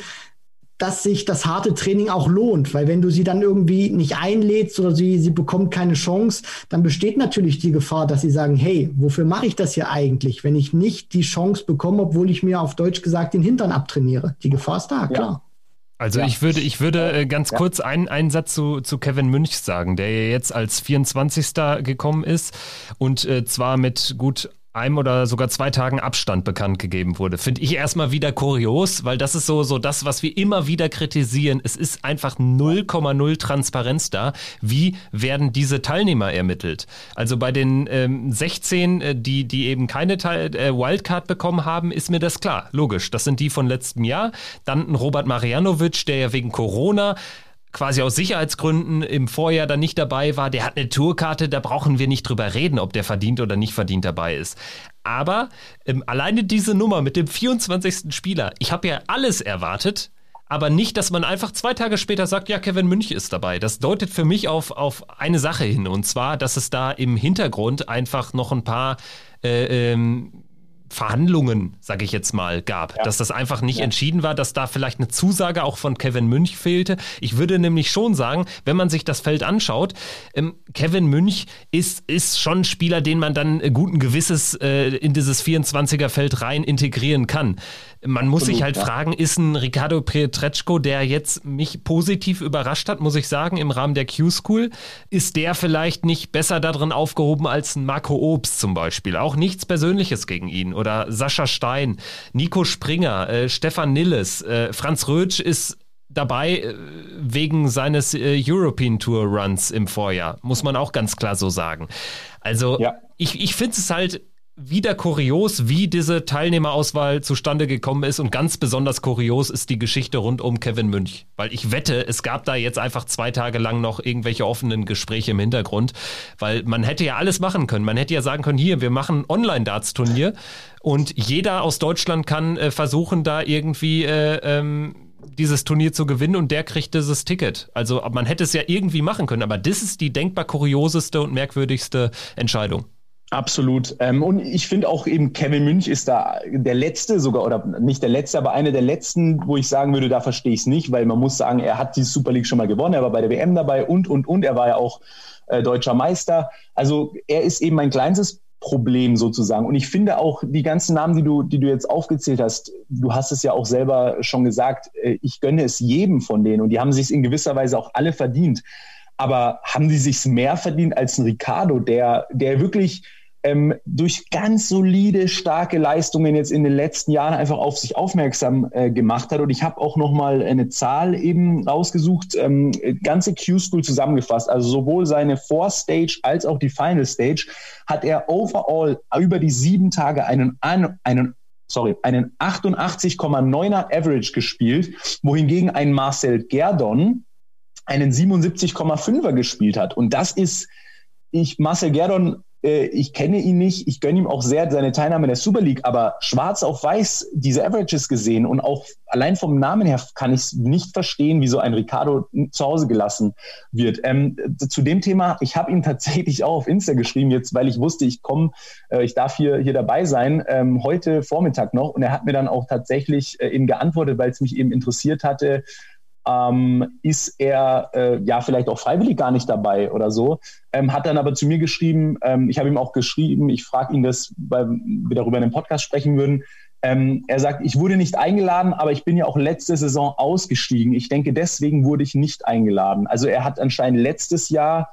dass sich das harte Training auch lohnt, weil wenn du sie dann irgendwie nicht einlädst oder sie, sie bekommt keine Chance, dann besteht natürlich die Gefahr, dass sie sagen, hey, wofür mache ich das hier eigentlich, wenn ich nicht die Chance bekomme, obwohl ich mir auf Deutsch gesagt den Hintern abtrainiere. Die Gefahr ist da, klar. Ja. Also ja. ich würde, ich würde äh, ganz ja. kurz einen, einen Satz zu, zu Kevin Münch sagen, der ja jetzt als 24. gekommen ist und äh, zwar mit gut einem oder sogar zwei Tagen Abstand bekannt gegeben wurde. Finde ich erstmal wieder kurios, weil das ist so, so das, was wir immer wieder kritisieren. Es ist einfach 0,0 Transparenz da. Wie werden diese Teilnehmer ermittelt? Also bei den ähm, 16, äh, die, die eben keine Teil, äh, Wildcard bekommen haben, ist mir das klar. Logisch. Das sind die von letztem Jahr. Dann ein Robert Marianovic, der ja wegen Corona quasi aus Sicherheitsgründen im Vorjahr dann nicht dabei war, der hat eine Tourkarte, da brauchen wir nicht drüber reden, ob der verdient oder nicht verdient dabei ist. Aber ähm, alleine diese Nummer mit dem 24. Spieler, ich habe ja alles erwartet, aber nicht, dass man einfach zwei Tage später sagt, ja, Kevin Münch ist dabei. Das deutet für mich auf, auf eine Sache hin, und zwar, dass es da im Hintergrund einfach noch ein paar äh, ähm, Verhandlungen, sage ich jetzt mal, gab. Ja. Dass das einfach nicht ja. entschieden war, dass da vielleicht eine Zusage auch von Kevin Münch fehlte. Ich würde nämlich schon sagen, wenn man sich das Feld anschaut, ähm, Kevin Münch ist, ist schon ein Spieler, den man dann guten Gewisses äh, in dieses 24er-Feld rein integrieren kann. Man muss Absolut, sich halt ja. fragen, ist ein Ricardo Pietreczko, der jetzt mich positiv überrascht hat, muss ich sagen, im Rahmen der Q-School, ist der vielleicht nicht besser darin aufgehoben als ein Marco Obst zum Beispiel? Auch nichts Persönliches gegen ihn. Oder Sascha Stein, Nico Springer, äh, Stefan Nilles, äh, Franz Rötsch ist dabei äh, wegen seines äh, European Tour Runs im Vorjahr, muss man auch ganz klar so sagen. Also ja. ich, ich finde es halt wieder kurios, wie diese Teilnehmerauswahl zustande gekommen ist und ganz besonders kurios ist die Geschichte rund um Kevin Münch, weil ich wette, es gab da jetzt einfach zwei Tage lang noch irgendwelche offenen Gespräche im Hintergrund, weil man hätte ja alles machen können. Man hätte ja sagen können, hier, wir machen Online-Darts-Turnier und jeder aus Deutschland kann äh, versuchen, da irgendwie äh, ähm, dieses Turnier zu gewinnen und der kriegt dieses Ticket. Also man hätte es ja irgendwie machen können, aber das ist die denkbar kurioseste und merkwürdigste Entscheidung. Absolut. Ähm, und ich finde auch eben Kevin Münch ist da der letzte sogar, oder nicht der letzte, aber einer der letzten, wo ich sagen würde, da verstehe ich es nicht, weil man muss sagen, er hat die Super League schon mal gewonnen, er war bei der WM dabei und, und, und, er war ja auch äh, deutscher Meister. Also er ist eben mein kleinstes Problem sozusagen. Und ich finde auch die ganzen Namen, die du, die du jetzt aufgezählt hast, du hast es ja auch selber schon gesagt, äh, ich gönne es jedem von denen und die haben sich in gewisser Weise auch alle verdient. Aber haben die sich mehr verdient als ein Ricardo, der, der wirklich ähm, durch ganz solide, starke Leistungen jetzt in den letzten Jahren einfach auf sich aufmerksam äh, gemacht hat. Und ich habe auch noch mal eine Zahl eben rausgesucht, ähm, ganze Q-School zusammengefasst. Also sowohl seine Four-Stage als auch die Final Stage hat er overall über die sieben Tage einen, einen sorry, einen 88,9er Average gespielt, wohingegen ein Marcel Gerdon einen 77,5er gespielt hat. Und das ist, ich, Marcel Gerdon äh, ich kenne ihn nicht, ich gönne ihm auch sehr seine Teilnahme in der Super League, aber schwarz auf weiß diese Averages gesehen und auch allein vom Namen her kann ich nicht verstehen, wie so ein Ricardo zu Hause gelassen wird. Ähm, zu dem Thema, ich habe ihn *laughs* tatsächlich auch auf Insta geschrieben, jetzt, weil ich wusste, ich komme, äh, ich darf hier, hier dabei sein, ähm, heute Vormittag noch. Und er hat mir dann auch tatsächlich äh, eben geantwortet, weil es mich eben interessiert hatte, ähm, ist er äh, ja vielleicht auch freiwillig gar nicht dabei oder so. Ähm, hat dann aber zu mir geschrieben, ähm, ich habe ihm auch geschrieben, ich frage ihn das, weil wir darüber in einem Podcast sprechen würden. Ähm, er sagt, ich wurde nicht eingeladen, aber ich bin ja auch letzte Saison ausgestiegen. Ich denke, deswegen wurde ich nicht eingeladen. Also er hat anscheinend letztes Jahr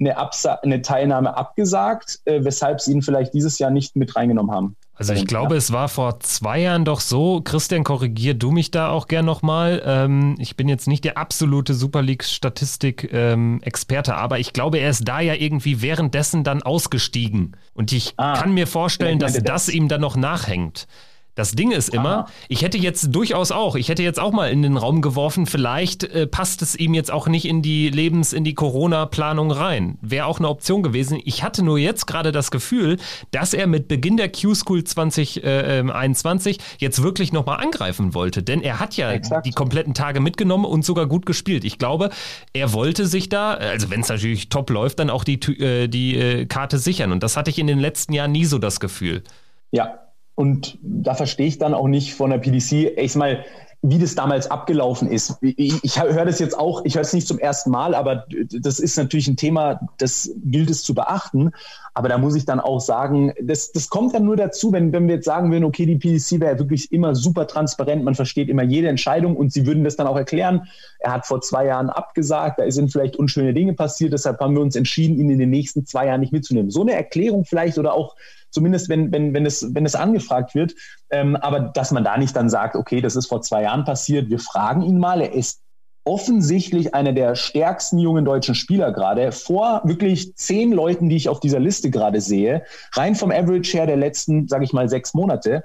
eine, Absa eine Teilnahme abgesagt, äh, weshalb sie ihn vielleicht dieses Jahr nicht mit reingenommen haben. Also ich glaube, es war vor zwei Jahren doch so, Christian, korrigier du mich da auch gern nochmal. Ähm, ich bin jetzt nicht der absolute Super League-Statistik-Experte, ähm, aber ich glaube, er ist da ja irgendwie währenddessen dann ausgestiegen. Und ich ah, kann mir vorstellen, dass das, das ihm dann noch nachhängt. Das Ding ist immer, Aha. ich hätte jetzt durchaus auch, ich hätte jetzt auch mal in den Raum geworfen, vielleicht äh, passt es ihm jetzt auch nicht in die Lebens-, in die Corona-Planung rein. Wäre auch eine Option gewesen. Ich hatte nur jetzt gerade das Gefühl, dass er mit Beginn der Q-School 2021 äh, jetzt wirklich nochmal angreifen wollte. Denn er hat ja Exakt. die kompletten Tage mitgenommen und sogar gut gespielt. Ich glaube, er wollte sich da, also wenn es natürlich top läuft, dann auch die, äh, die äh, Karte sichern. Und das hatte ich in den letzten Jahren nie so das Gefühl. Ja, und da verstehe ich dann auch nicht von der PDC, ich mal, wie das damals abgelaufen ist. Ich, höre das jetzt auch, ich höre es nicht zum ersten Mal, aber das ist natürlich ein Thema, das gilt es zu beachten. Aber da muss ich dann auch sagen, das, das kommt dann nur dazu, wenn, wenn wir jetzt sagen würden, okay, die PDC wäre wirklich immer super transparent, man versteht immer jede Entscheidung und sie würden das dann auch erklären. Er hat vor zwei Jahren abgesagt, da sind vielleicht unschöne Dinge passiert, deshalb haben wir uns entschieden, ihn in den nächsten zwei Jahren nicht mitzunehmen. So eine Erklärung vielleicht oder auch zumindest wenn, wenn, wenn, es, wenn es angefragt wird. Ähm, aber dass man da nicht dann sagt, okay, das ist vor zwei Jahren passiert, wir fragen ihn mal, er ist offensichtlich einer der stärksten jungen deutschen Spieler gerade, vor wirklich zehn Leuten, die ich auf dieser Liste gerade sehe, rein vom Average her der letzten, sage ich mal, sechs Monate.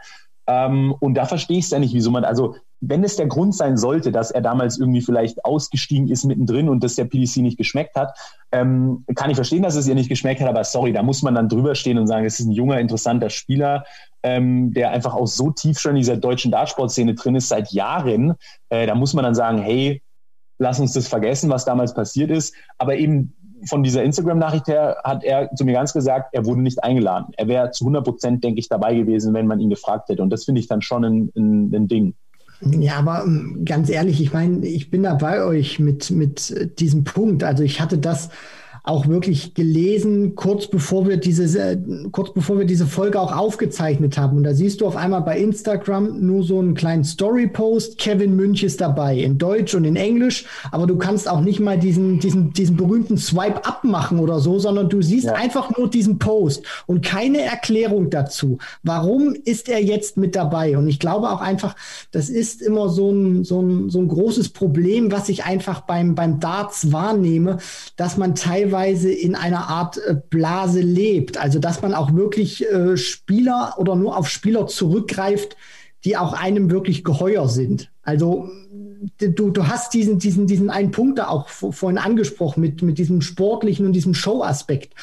Ähm, und da verstehe ich es ja nicht, wieso man, also wenn es der Grund sein sollte, dass er damals irgendwie vielleicht ausgestiegen ist mittendrin und das der PDC nicht geschmeckt hat, ähm, kann ich verstehen, dass es ihr nicht geschmeckt hat, aber sorry, da muss man dann drüber stehen und sagen, es ist ein junger, interessanter Spieler, ähm, der einfach auch so tief schon in dieser deutschen Dartsportszene drin ist seit Jahren. Äh, da muss man dann sagen, hey, lass uns das vergessen, was damals passiert ist. Aber eben von dieser Instagram-Nachricht her hat er zu mir ganz gesagt, er wurde nicht eingeladen. Er wäre zu 100 Prozent, denke ich, dabei gewesen, wenn man ihn gefragt hätte. Und das finde ich dann schon ein, ein, ein Ding. Ja, aber ähm, ganz ehrlich, ich meine, ich bin da bei euch mit, mit diesem Punkt. Also ich hatte das auch wirklich gelesen, kurz bevor wir diese, äh, kurz bevor wir diese Folge auch aufgezeichnet haben. Und da siehst du auf einmal bei Instagram nur so einen kleinen Story-Post. Kevin Münch ist dabei, in Deutsch und in Englisch. Aber du kannst auch nicht mal diesen, diesen, diesen berühmten Swipe-Up machen oder so, sondern du siehst ja. einfach nur diesen Post und keine Erklärung dazu. Warum ist er jetzt mit dabei? Und ich glaube auch einfach, das ist immer so ein, so ein, so ein großes Problem, was ich einfach beim, beim Darts wahrnehme, dass man teilweise teilweise in einer Art äh, Blase lebt. Also dass man auch wirklich äh, Spieler oder nur auf Spieler zurückgreift, die auch einem wirklich geheuer sind. Also du, du hast diesen, diesen, diesen einen Punkt da auch vorhin angesprochen mit, mit diesem sportlichen und diesem Show-Aspekt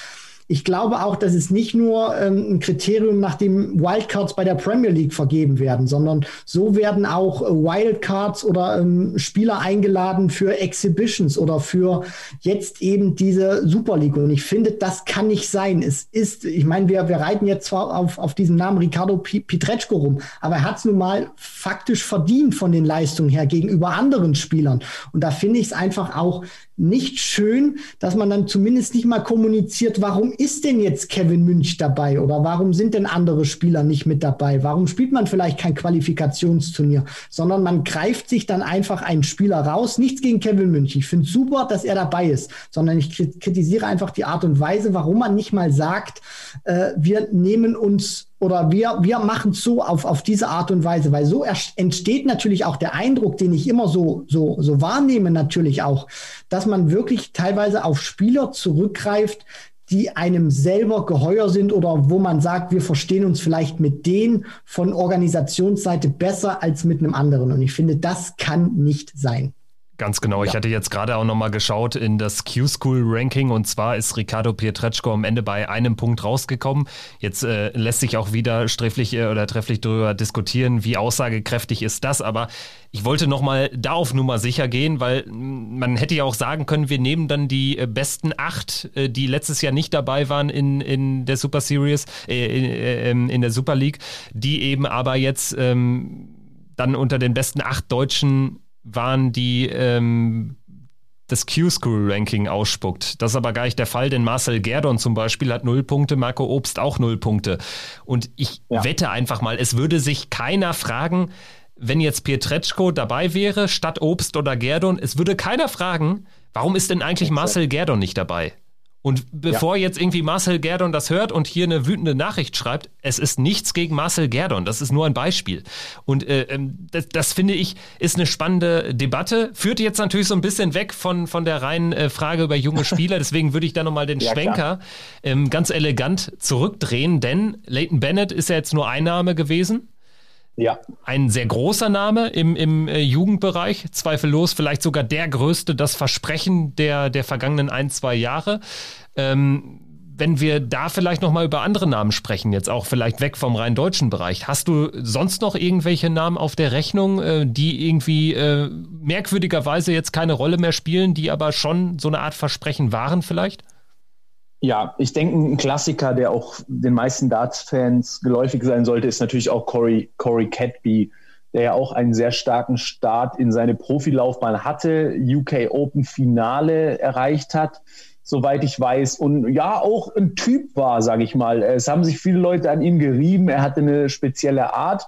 ich glaube auch, dass es nicht nur ähm, ein Kriterium nach dem Wildcards bei der Premier League vergeben werden, sondern so werden auch äh, Wildcards oder ähm, Spieler eingeladen für Exhibitions oder für jetzt eben diese Super League. Und ich finde, das kann nicht sein. Es ist, ich meine, wir, wir reiten jetzt zwar auf, auf diesen Namen Ricardo Pietreczko rum, aber er hat es nun mal faktisch verdient von den Leistungen her gegenüber anderen Spielern. Und da finde ich es einfach auch nicht schön, dass man dann zumindest nicht mal kommuniziert, warum ist denn jetzt Kevin Münch dabei oder warum sind denn andere Spieler nicht mit dabei? Warum spielt man vielleicht kein Qualifikationsturnier, sondern man greift sich dann einfach einen Spieler raus. Nichts gegen Kevin Münch. Ich finde super, dass er dabei ist, sondern ich kritisiere einfach die Art und Weise, warum man nicht mal sagt, äh, wir nehmen uns oder wir, wir machen es so auf, auf diese Art und Weise, weil so entsteht natürlich auch der Eindruck, den ich immer so, so, so wahrnehme, natürlich auch, dass man wirklich teilweise auf Spieler zurückgreift, die einem selber geheuer sind oder wo man sagt, wir verstehen uns vielleicht mit denen von Organisationsseite besser als mit einem anderen. Und ich finde, das kann nicht sein. Ganz genau. Ja. Ich hatte jetzt gerade auch nochmal geschaut in das Q-School-Ranking und zwar ist Ricardo Pietreczko am Ende bei einem Punkt rausgekommen. Jetzt äh, lässt sich auch wieder sträflich äh, oder trefflich darüber diskutieren, wie aussagekräftig ist das. Aber ich wollte nochmal da auf Nummer sicher gehen, weil man hätte ja auch sagen können, wir nehmen dann die äh, besten acht, äh, die letztes Jahr nicht dabei waren in, in der Super Series, äh, in, äh, ähm, in der Super League, die eben aber jetzt ähm, dann unter den besten acht Deutschen waren, die ähm, das Q-School-Ranking ausspuckt. Das ist aber gar nicht der Fall, denn Marcel Gerdon zum Beispiel hat null Punkte, Marco Obst auch null Punkte. Und ich ja. wette einfach mal, es würde sich keiner fragen, wenn jetzt Pietreczko dabei wäre, statt Obst oder Gerdon, es würde keiner fragen, warum ist denn eigentlich Marcel Gerdon nicht dabei? Und bevor ja. jetzt irgendwie Marcel Gerdon das hört und hier eine wütende Nachricht schreibt, es ist nichts gegen Marcel Gerdon, das ist nur ein Beispiel. Und äh, ähm, das, das, finde ich ist eine spannende Debatte. Führt jetzt natürlich so ein bisschen weg von, von der reinen äh, Frage über junge *laughs* Spieler. Deswegen würde ich da nochmal den ja, Schwenker ähm, ganz elegant zurückdrehen, denn Leighton Bennett ist ja jetzt nur Einnahme gewesen. Ja. Ein sehr großer Name im, im äh, Jugendbereich, zweifellos vielleicht sogar der größte, das Versprechen der, der vergangenen ein, zwei Jahre. Ähm, wenn wir da vielleicht noch mal über andere Namen sprechen, jetzt auch vielleicht weg vom rein deutschen Bereich, hast du sonst noch irgendwelche Namen auf der Rechnung, äh, die irgendwie äh, merkwürdigerweise jetzt keine Rolle mehr spielen, die aber schon so eine Art Versprechen waren vielleicht? Ja, ich denke, ein Klassiker, der auch den meisten Darts-Fans geläufig sein sollte, ist natürlich auch Corey, Corey Catby, der ja auch einen sehr starken Start in seine Profilaufbahn hatte, UK Open Finale erreicht hat, soweit ich weiß. Und ja, auch ein Typ war, sage ich mal. Es haben sich viele Leute an ihm gerieben. Er hatte eine spezielle Art.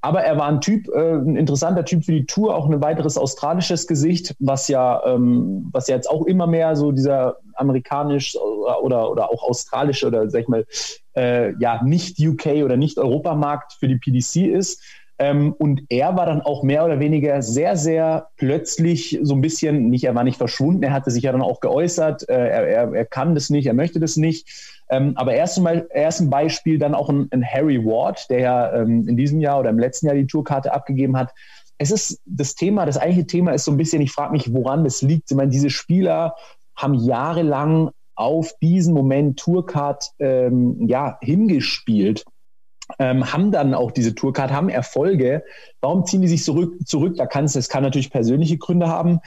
Aber er war ein Typ, äh, ein interessanter Typ für die Tour, auch ein weiteres australisches Gesicht, was ja, ähm, was ja jetzt auch immer mehr so dieser amerikanisch oder, oder auch australische oder sag ich mal, äh, ja, nicht UK oder nicht Europamarkt für die PDC ist. Ähm, und er war dann auch mehr oder weniger sehr, sehr plötzlich so ein bisschen, nicht, er war nicht verschwunden, er hatte sich ja dann auch geäußert, äh, er, er, er kann das nicht, er möchte das nicht. Ähm, aber erst einmal, erst ein Beispiel dann auch ein, ein Harry Ward, der ja ähm, in diesem Jahr oder im letzten Jahr die Tourkarte abgegeben hat, es ist das Thema, das eigentliche Thema ist so ein bisschen, ich frage mich, woran das liegt. Ich meine, diese Spieler haben jahrelang auf diesen Moment Tourcard ähm, ja, hingespielt. Ähm, haben dann auch diese Tourcard, haben Erfolge. Warum ziehen die sich zurück? zurück? Da kann es, das kann natürlich persönliche Gründe haben.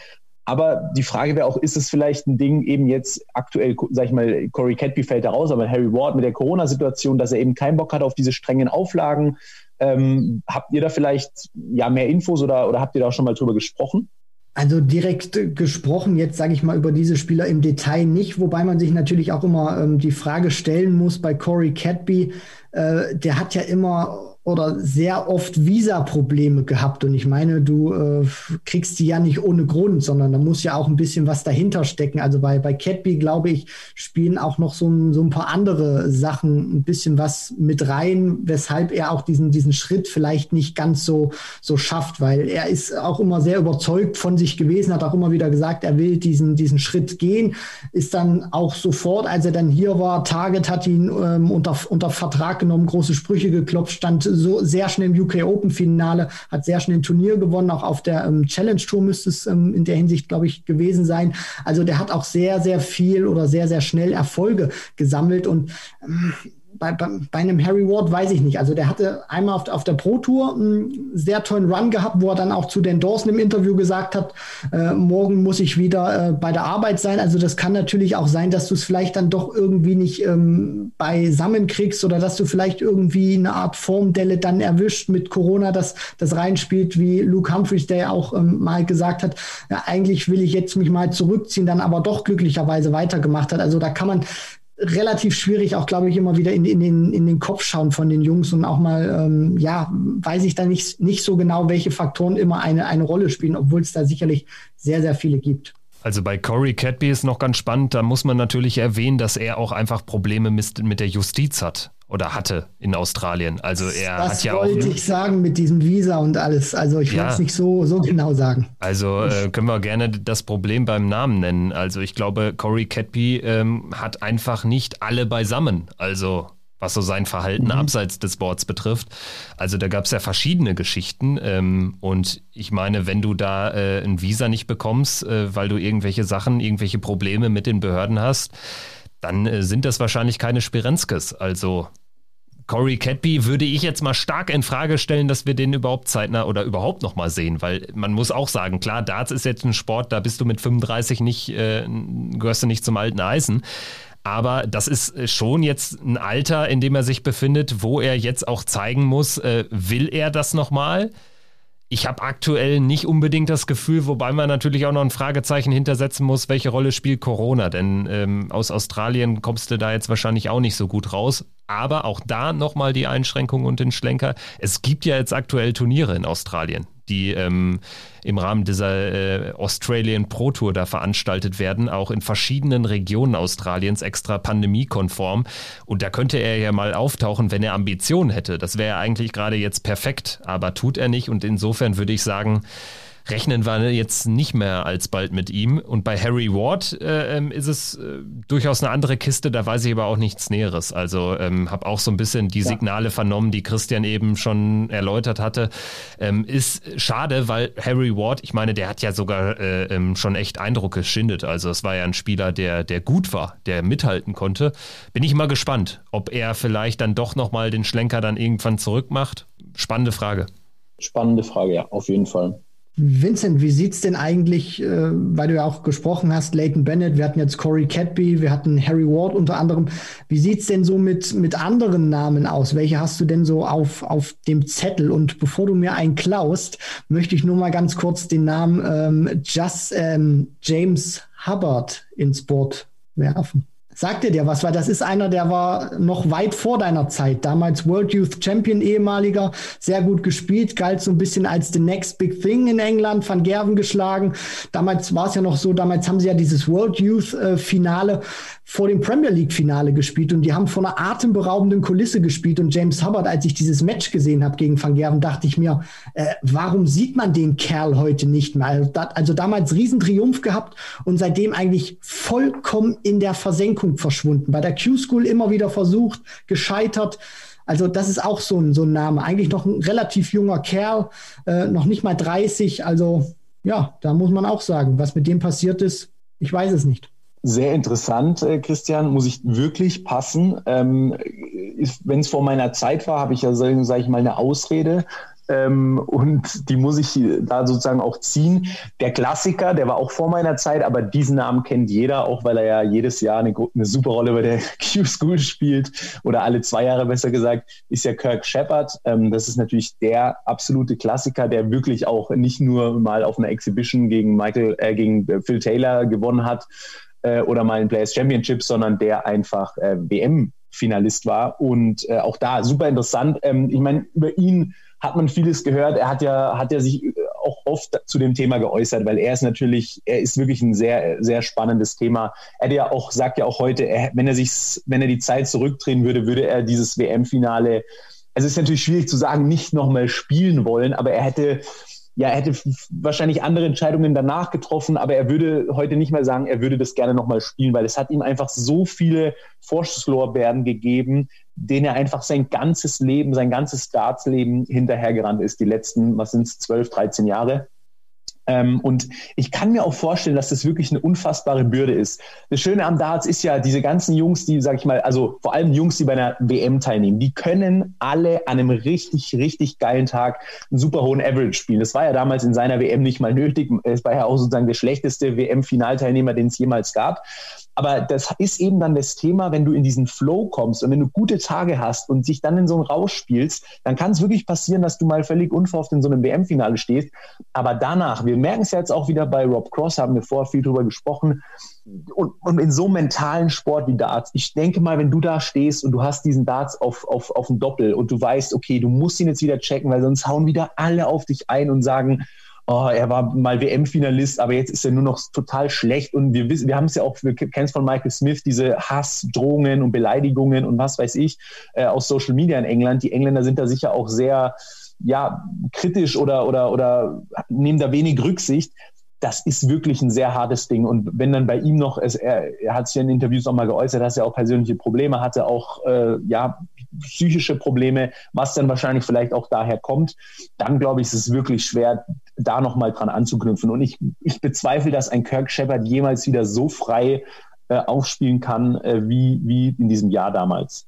Aber die Frage wäre auch, ist es vielleicht ein Ding eben jetzt aktuell, sag ich mal, Corey Catby fällt da raus, aber Harry Ward mit der Corona-Situation, dass er eben keinen Bock hat auf diese strengen Auflagen. Ähm, habt ihr da vielleicht ja mehr Infos oder, oder habt ihr da auch schon mal drüber gesprochen? Also direkt gesprochen, jetzt sage ich mal über diese Spieler im Detail nicht, wobei man sich natürlich auch immer ähm, die Frage stellen muss bei Corey Catby, äh, der hat ja immer oder sehr oft Visa-Probleme gehabt. Und ich meine, du äh, kriegst die ja nicht ohne Grund, sondern da muss ja auch ein bisschen was dahinter stecken. Also bei, bei Catby, glaube ich, spielen auch noch so ein, so ein paar andere Sachen ein bisschen was mit rein, weshalb er auch diesen, diesen Schritt vielleicht nicht ganz so, so schafft, weil er ist auch immer sehr überzeugt von sich gewesen, hat auch immer wieder gesagt, er will diesen, diesen Schritt gehen, ist dann auch sofort, als er dann hier war, Target hat ihn ähm, unter, unter Vertrag genommen, große Sprüche geklopft, stand so sehr schnell im UK Open Finale, hat sehr schnell ein Turnier gewonnen, auch auf der ähm, Challenge Tour müsste es ähm, in der Hinsicht, glaube ich, gewesen sein. Also der hat auch sehr, sehr viel oder sehr, sehr schnell Erfolge gesammelt und ähm, bei, bei, bei, einem Harry Ward weiß ich nicht. Also der hatte einmal auf, auf der Pro Tour einen sehr tollen Run gehabt, wo er dann auch zu Dan Dawson im Interview gesagt hat, äh, morgen muss ich wieder äh, bei der Arbeit sein. Also das kann natürlich auch sein, dass du es vielleicht dann doch irgendwie nicht ähm, beisammen kriegst oder dass du vielleicht irgendwie eine Art Formdelle dann erwischt mit Corona, dass das reinspielt, wie Luke Humphreys, der ja auch ähm, mal gesagt hat, ja, eigentlich will ich jetzt mich mal zurückziehen, dann aber doch glücklicherweise weitergemacht hat. Also da kann man relativ schwierig, auch glaube ich, immer wieder in, in, den, in den Kopf schauen von den Jungs und auch mal, ähm, ja, weiß ich da nicht, nicht so genau, welche Faktoren immer eine, eine Rolle spielen, obwohl es da sicherlich sehr, sehr viele gibt. Also bei Corey Cadby ist noch ganz spannend, da muss man natürlich erwähnen, dass er auch einfach Probleme mit, der Justiz hat oder hatte in Australien. Also er das hat ja auch. Das wollte ich sagen mit diesem Visa und alles. Also ich ja. wollte es nicht so, so genau sagen. Also äh, können wir gerne das Problem beim Namen nennen. Also ich glaube, Corey Cadby ähm, hat einfach nicht alle beisammen. Also was so sein Verhalten mhm. abseits des Boards betrifft. Also da gab es ja verschiedene Geschichten. Ähm, und ich meine, wenn du da äh, ein Visa nicht bekommst, äh, weil du irgendwelche Sachen, irgendwelche Probleme mit den Behörden hast, dann äh, sind das wahrscheinlich keine Spirenskes. Also Corey Cadby würde ich jetzt mal stark in Frage stellen, dass wir den überhaupt zeitnah oder überhaupt noch mal sehen, weil man muss auch sagen, klar, Darts ist jetzt ein Sport, da bist du mit 35 nicht, äh, gehörst du nicht zum alten Eisen. Aber das ist schon jetzt ein Alter, in dem er sich befindet, wo er jetzt auch zeigen muss, äh, will er das nochmal? Ich habe aktuell nicht unbedingt das Gefühl, wobei man natürlich auch noch ein Fragezeichen hintersetzen muss, welche Rolle spielt Corona? Denn ähm, aus Australien kommst du da jetzt wahrscheinlich auch nicht so gut raus. Aber auch da nochmal die Einschränkung und den Schlenker. Es gibt ja jetzt aktuell Turniere in Australien die ähm, im Rahmen dieser äh, Australian Pro Tour da veranstaltet werden, auch in verschiedenen Regionen Australiens extra pandemiekonform. Und da könnte er ja mal auftauchen, wenn er Ambitionen hätte. Das wäre eigentlich gerade jetzt perfekt, aber tut er nicht. Und insofern würde ich sagen, rechnen wir jetzt nicht mehr alsbald mit ihm. Und bei Harry Ward äh, ähm, ist es äh, durchaus eine andere Kiste, da weiß ich aber auch nichts Näheres. Also ähm, habe auch so ein bisschen die Signale ja. vernommen, die Christian eben schon erläutert hatte. Ähm, ist schade, weil Harry Ward, ich meine, der hat ja sogar äh, ähm, schon echt Eindruck geschindet. Also es war ja ein Spieler, der, der gut war, der mithalten konnte. Bin ich mal gespannt, ob er vielleicht dann doch nochmal den Schlenker dann irgendwann zurückmacht. Spannende Frage. Spannende Frage, ja, auf jeden Fall. Vincent, wie sieht's denn eigentlich, äh, weil du ja auch gesprochen hast, Leighton Bennett, wir hatten jetzt Corey Cadby, wir hatten Harry Ward unter anderem. Wie sieht's denn so mit, mit anderen Namen aus? Welche hast du denn so auf, auf dem Zettel? Und bevor du mir einen klaust, möchte ich nur mal ganz kurz den Namen ähm, Just, ähm, James Hubbard ins Board werfen. Sagt dir was, weil das ist einer, der war noch weit vor deiner Zeit. Damals World Youth Champion, ehemaliger, sehr gut gespielt, galt so ein bisschen als the next big thing in England, Van Gerven geschlagen. Damals war es ja noch so, damals haben sie ja dieses World Youth äh, Finale vor dem Premier League Finale gespielt und die haben vor einer atemberaubenden Kulisse gespielt und James Hubbard, als ich dieses Match gesehen habe gegen Van Gerven, dachte ich mir, äh, warum sieht man den Kerl heute nicht mehr? Also, also damals Riesentriumph gehabt und seitdem eigentlich vollkommen in der Versenkung verschwunden. Bei der Q-School immer wieder versucht, gescheitert. Also das ist auch so ein, so ein Name. Eigentlich noch ein relativ junger Kerl, äh, noch nicht mal 30. Also ja, da muss man auch sagen, was mit dem passiert ist, ich weiß es nicht. Sehr interessant, äh, Christian, muss ich wirklich passen. Ähm, Wenn es vor meiner Zeit war, habe ich ja, sage ich mal, eine Ausrede. Ähm, und die muss ich da sozusagen auch ziehen. Der Klassiker, der war auch vor meiner Zeit, aber diesen Namen kennt jeder, auch weil er ja jedes Jahr eine, eine super Rolle bei der *laughs* Q-School spielt oder alle zwei Jahre besser gesagt, ist ja Kirk Shepard. Ähm, das ist natürlich der absolute Klassiker, der wirklich auch nicht nur mal auf einer Exhibition gegen Michael, äh, gegen Phil Taylor gewonnen hat äh, oder mal ein Players Championship, sondern der einfach äh, WM-Finalist war. Und äh, auch da super interessant. Ähm, ich meine, über ihn hat man vieles gehört. Er hat ja, hat ja sich äh, auch oft zu dem Thema geäußert, weil er ist natürlich, er ist wirklich ein sehr, sehr spannendes Thema. Er ja auch, sagt ja auch heute, er, wenn er sich, wenn er die Zeit zurückdrehen würde, würde er dieses WM-Finale, es ist natürlich schwierig zu sagen, nicht nochmal spielen wollen, aber er hätte, ja, er hätte wahrscheinlich andere Entscheidungen danach getroffen, aber er würde heute nicht mehr sagen, er würde das gerne nochmal spielen, weil es hat ihm einfach so viele Vorschusslorbeeren gegeben, denen er einfach sein ganzes Leben, sein ganzes Startsleben hinterhergerannt ist, die letzten, was sind es, 12, 13 Jahre. Ähm, und ich kann mir auch vorstellen, dass das wirklich eine unfassbare Bürde ist. Das Schöne am Darts ist ja, diese ganzen Jungs, die, sag ich mal, also vor allem Jungs, die bei einer WM teilnehmen, die können alle an einem richtig, richtig geilen Tag einen super hohen Average spielen. Das war ja damals in seiner WM nicht mal nötig. Es war ja auch sozusagen der schlechteste WM-Finalteilnehmer, den es jemals gab. Aber das ist eben dann das Thema, wenn du in diesen Flow kommst und wenn du gute Tage hast und dich dann in so einen Rausch spielst, dann kann es wirklich passieren, dass du mal völlig unverhofft in so einem WM-Finale stehst. Aber danach, wir merken es ja jetzt auch wieder bei Rob Cross, haben wir vorher viel drüber gesprochen, und, und in so mentalen Sport wie Darts, ich denke mal, wenn du da stehst und du hast diesen Darts auf, auf, auf dem Doppel und du weißt, okay, du musst ihn jetzt wieder checken, weil sonst hauen wieder alle auf dich ein und sagen, oh, er war mal WM-Finalist, aber jetzt ist er nur noch total schlecht. Und wir wissen, wir haben es ja auch, wir kennen es von Michael Smith, diese Hassdrohungen und Beleidigungen und was weiß ich äh, aus Social Media in England. Die Engländer sind da sicher auch sehr ja, kritisch oder, oder, oder nehmen da wenig Rücksicht das ist wirklich ein sehr hartes Ding. Und wenn dann bei ihm noch, es, er, er hat sich in Interviews auch mal geäußert, dass er auch persönliche Probleme hatte, auch äh, ja, psychische Probleme, was dann wahrscheinlich vielleicht auch daher kommt, dann glaube ich, ist es wirklich schwer, da nochmal dran anzuknüpfen. Und ich, ich bezweifle, dass ein Kirk Shepard jemals wieder so frei äh, aufspielen kann, äh, wie, wie in diesem Jahr damals.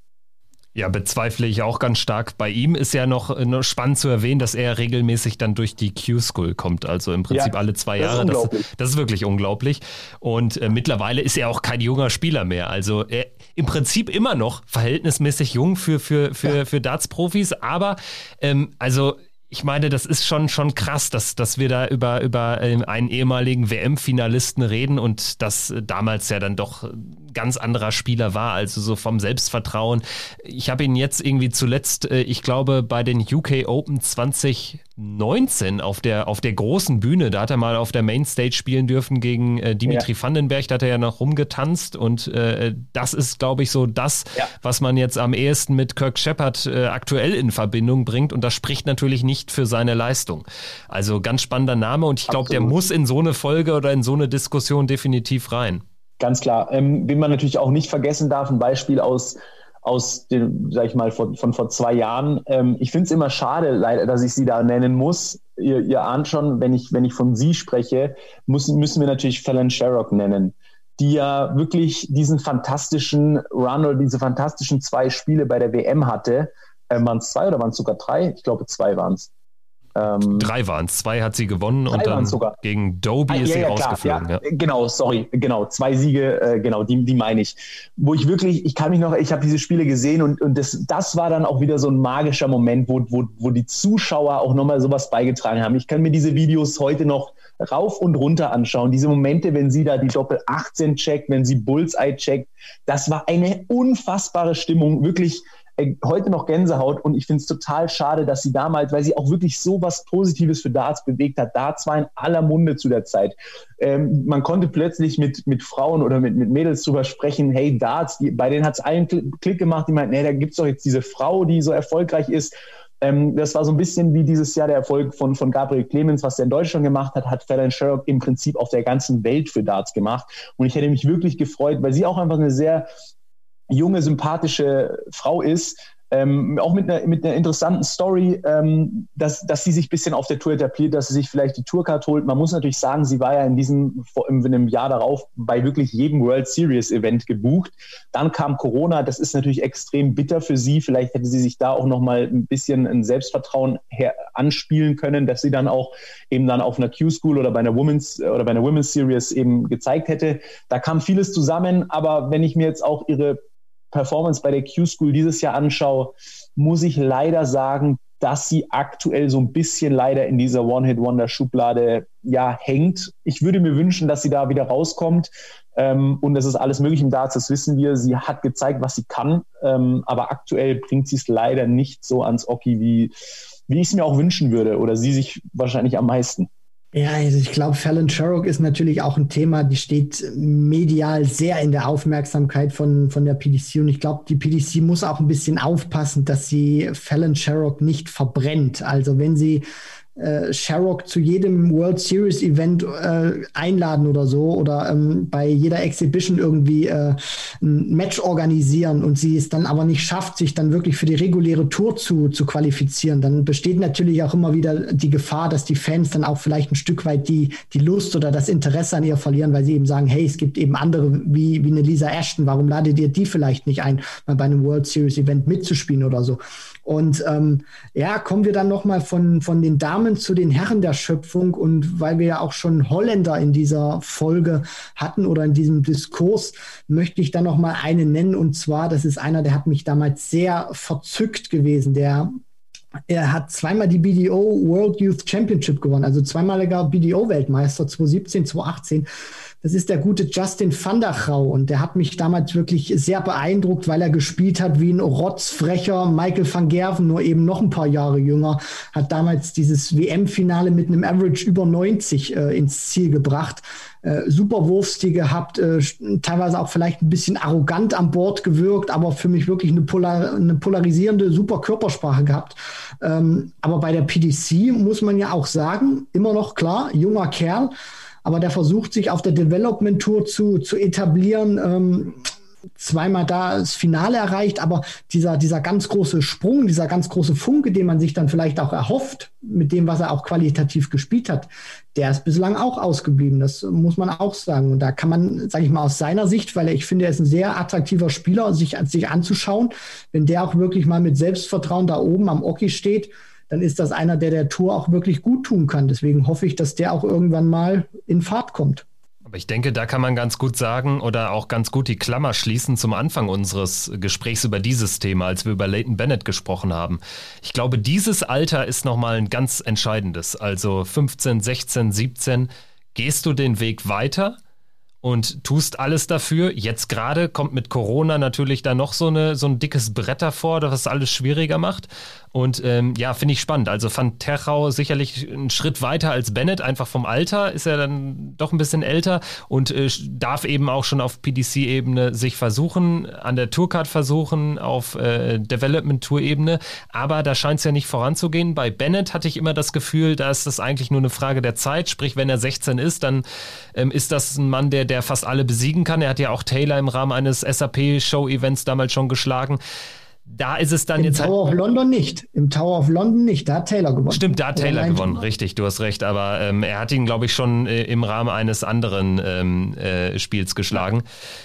Ja, bezweifle ich auch ganz stark. Bei ihm ist ja noch, noch spannend zu erwähnen, dass er regelmäßig dann durch die Q-School kommt, also im Prinzip ja, alle zwei Jahre. Das, das, das, ist wirklich unglaublich. Und äh, mittlerweile ist er auch kein junger Spieler mehr. Also er, im Prinzip immer noch verhältnismäßig jung für, für, für, ja. für Darts-Profis, aber ähm, also ich meine, das ist schon, schon krass, dass, dass wir da über, über ähm, einen ehemaligen WM-Finalisten reden und das damals ja dann doch ganz anderer Spieler war, also so vom Selbstvertrauen. Ich habe ihn jetzt irgendwie zuletzt, äh, ich glaube, bei den UK Open 2019 auf der, auf der großen Bühne, da hat er mal auf der Mainstage spielen dürfen gegen äh, Dimitri ja. Vandenberg, da hat er ja noch rumgetanzt und äh, das ist, glaube ich, so das, ja. was man jetzt am ehesten mit Kirk Shepard äh, aktuell in Verbindung bringt und das spricht natürlich nicht nicht für seine Leistung. Also ganz spannender Name und ich glaube, der muss in so eine Folge oder in so eine Diskussion definitiv rein. Ganz klar. Ähm, wen man natürlich auch nicht vergessen darf, ein Beispiel aus aus dem, sag ich mal, von, von vor zwei Jahren. Ähm, ich finde es immer schade, leider, dass ich sie da nennen muss. Ihr, ihr ahnt schon, wenn ich, wenn ich von sie spreche, müssen, müssen wir natürlich Fallon Sherrock nennen, die ja wirklich diesen fantastischen Run oder diese fantastischen zwei Spiele bei der WM hatte äh, waren es zwei oder waren es sogar drei? Ich glaube, zwei waren es. Ähm, Drei waren es. Zwei hat sie gewonnen und dann sogar. gegen Doby ah, ist ja, sie ja, rausgeflogen. Ja, Genau, sorry, genau. Zwei Siege, äh, genau, die, die meine ich. Wo ich wirklich, ich kann mich noch, ich habe diese Spiele gesehen und, und das, das war dann auch wieder so ein magischer Moment, wo, wo, wo die Zuschauer auch nochmal sowas beigetragen haben. Ich kann mir diese Videos heute noch rauf und runter anschauen. Diese Momente, wenn sie da die Doppel 18 checkt, wenn sie Bullseye checkt, das war eine unfassbare Stimmung. Wirklich, heute noch Gänsehaut und ich finde es total schade, dass sie damals, weil sie auch wirklich so was Positives für Darts bewegt hat, Darts war in aller Munde zu der Zeit. Ähm, man konnte plötzlich mit, mit Frauen oder mit, mit Mädels drüber sprechen, hey, Darts, die, bei denen hat es allen Klick gemacht, die meinten, nee, da gibt es doch jetzt diese Frau, die so erfolgreich ist. Ähm, das war so ein bisschen wie dieses Jahr der Erfolg von, von Gabriel Clemens, was er in Deutschland gemacht hat, hat Fallon Sherrock im Prinzip auf der ganzen Welt für Darts gemacht. Und ich hätte mich wirklich gefreut, weil sie auch einfach eine sehr junge, sympathische Frau ist, ähm, auch mit einer, mit einer interessanten Story, ähm, dass, dass sie sich ein bisschen auf der Tour etabliert, dass sie sich vielleicht die Tourcard holt. Man muss natürlich sagen, sie war ja in diesem in einem Jahr darauf bei wirklich jedem World Series Event gebucht. Dann kam Corona, das ist natürlich extrem bitter für sie. Vielleicht hätte sie sich da auch noch mal ein bisschen ein Selbstvertrauen her anspielen können, dass sie dann auch eben dann auf einer Q-School oder bei einer Women's oder bei einer Women's Series eben gezeigt hätte. Da kam vieles zusammen, aber wenn ich mir jetzt auch ihre Performance bei der Q-School dieses Jahr anschaue, muss ich leider sagen, dass sie aktuell so ein bisschen leider in dieser One-Hit-Wonder-Schublade ja, hängt. Ich würde mir wünschen, dass sie da wieder rauskommt. Ähm, und es ist alles möglich im Darts, das wissen wir. Sie hat gezeigt, was sie kann, ähm, aber aktuell bringt sie es leider nicht so ans Oki, wie, wie ich es mir auch wünschen würde oder sie sich wahrscheinlich am meisten. Ja, also ich glaube, Fallon Sherrock ist natürlich auch ein Thema, die steht medial sehr in der Aufmerksamkeit von, von der PDC und ich glaube, die PDC muss auch ein bisschen aufpassen, dass sie Fallon Sherrock nicht verbrennt. Also wenn sie äh, Sherrock zu jedem World Series Event äh, einladen oder so oder ähm, bei jeder Exhibition irgendwie äh, ein Match organisieren und sie es dann aber nicht schafft, sich dann wirklich für die reguläre Tour zu, zu qualifizieren, dann besteht natürlich auch immer wieder die Gefahr, dass die Fans dann auch vielleicht ein Stück weit die, die Lust oder das Interesse an ihr verlieren, weil sie eben sagen, hey, es gibt eben andere wie, wie eine Lisa Ashton, warum ladet ihr die vielleicht nicht ein, mal bei einem World Series Event mitzuspielen oder so. Und ähm, ja, kommen wir dann nochmal von, von den Damen zu den Herren der Schöpfung. Und weil wir ja auch schon Holländer in dieser Folge hatten oder in diesem Diskurs, möchte ich dann nochmal einen nennen. Und zwar, das ist einer, der hat mich damals sehr verzückt gewesen. Der er hat zweimal die BDO World Youth Championship gewonnen, also zweimaliger BDO-Weltmeister 2017, 2018. Das ist der gute Justin van der Grau und der hat mich damals wirklich sehr beeindruckt, weil er gespielt hat wie ein rotzfrecher Michael van Gerven, nur eben noch ein paar Jahre jünger, hat damals dieses WM-Finale mit einem Average über 90 äh, ins Ziel gebracht. Äh, super Wurfstil gehabt, äh, teilweise auch vielleicht ein bisschen arrogant an Bord gewirkt, aber für mich wirklich eine, polar eine polarisierende, super Körpersprache gehabt. Ähm, aber bei der PDC muss man ja auch sagen, immer noch klar, junger Kerl, aber der versucht sich auf der Development Tour zu, zu etablieren. Ähm, zweimal da das Finale erreicht, aber dieser, dieser ganz große Sprung, dieser ganz große Funke, den man sich dann vielleicht auch erhofft, mit dem, was er auch qualitativ gespielt hat, der ist bislang auch ausgeblieben. Das muss man auch sagen. Und da kann man, sage ich mal, aus seiner Sicht, weil ich finde, er ist ein sehr attraktiver Spieler, sich, sich anzuschauen, wenn der auch wirklich mal mit Selbstvertrauen da oben am Oki steht, dann ist das einer, der der Tour auch wirklich gut tun kann. Deswegen hoffe ich, dass der auch irgendwann mal in Fahrt kommt. Aber ich denke, da kann man ganz gut sagen oder auch ganz gut die Klammer schließen zum Anfang unseres Gesprächs über dieses Thema, als wir über Leighton Bennett gesprochen haben. Ich glaube, dieses Alter ist nochmal ein ganz entscheidendes. Also 15, 16, 17. Gehst du den Weg weiter? und tust alles dafür. Jetzt gerade kommt mit Corona natürlich da noch so, eine, so ein dickes Brett davor, das es alles schwieriger macht. Und ähm, ja, finde ich spannend. Also Van Terchau sicherlich einen Schritt weiter als Bennett, einfach vom Alter ist er dann doch ein bisschen älter und äh, darf eben auch schon auf PDC-Ebene sich versuchen, an der Tourcard versuchen, auf äh, Development-Tour-Ebene. Aber da scheint es ja nicht voranzugehen. Bei Bennett hatte ich immer das Gefühl, da ist das eigentlich nur eine Frage der Zeit. Sprich, wenn er 16 ist, dann ähm, ist das ein Mann, der, der fast alle besiegen kann. Er hat ja auch Taylor im Rahmen eines SAP-Show-Events damals schon geschlagen da ist es dann Im jetzt. Im Tower halt of London nicht. Im Tower of London nicht. Da hat Taylor gewonnen. Stimmt, da hat Taylor gewonnen. Richtig, du hast recht. Aber ähm, er hat ihn, glaube ich, schon äh, im Rahmen eines anderen ähm, äh, Spiels geschlagen.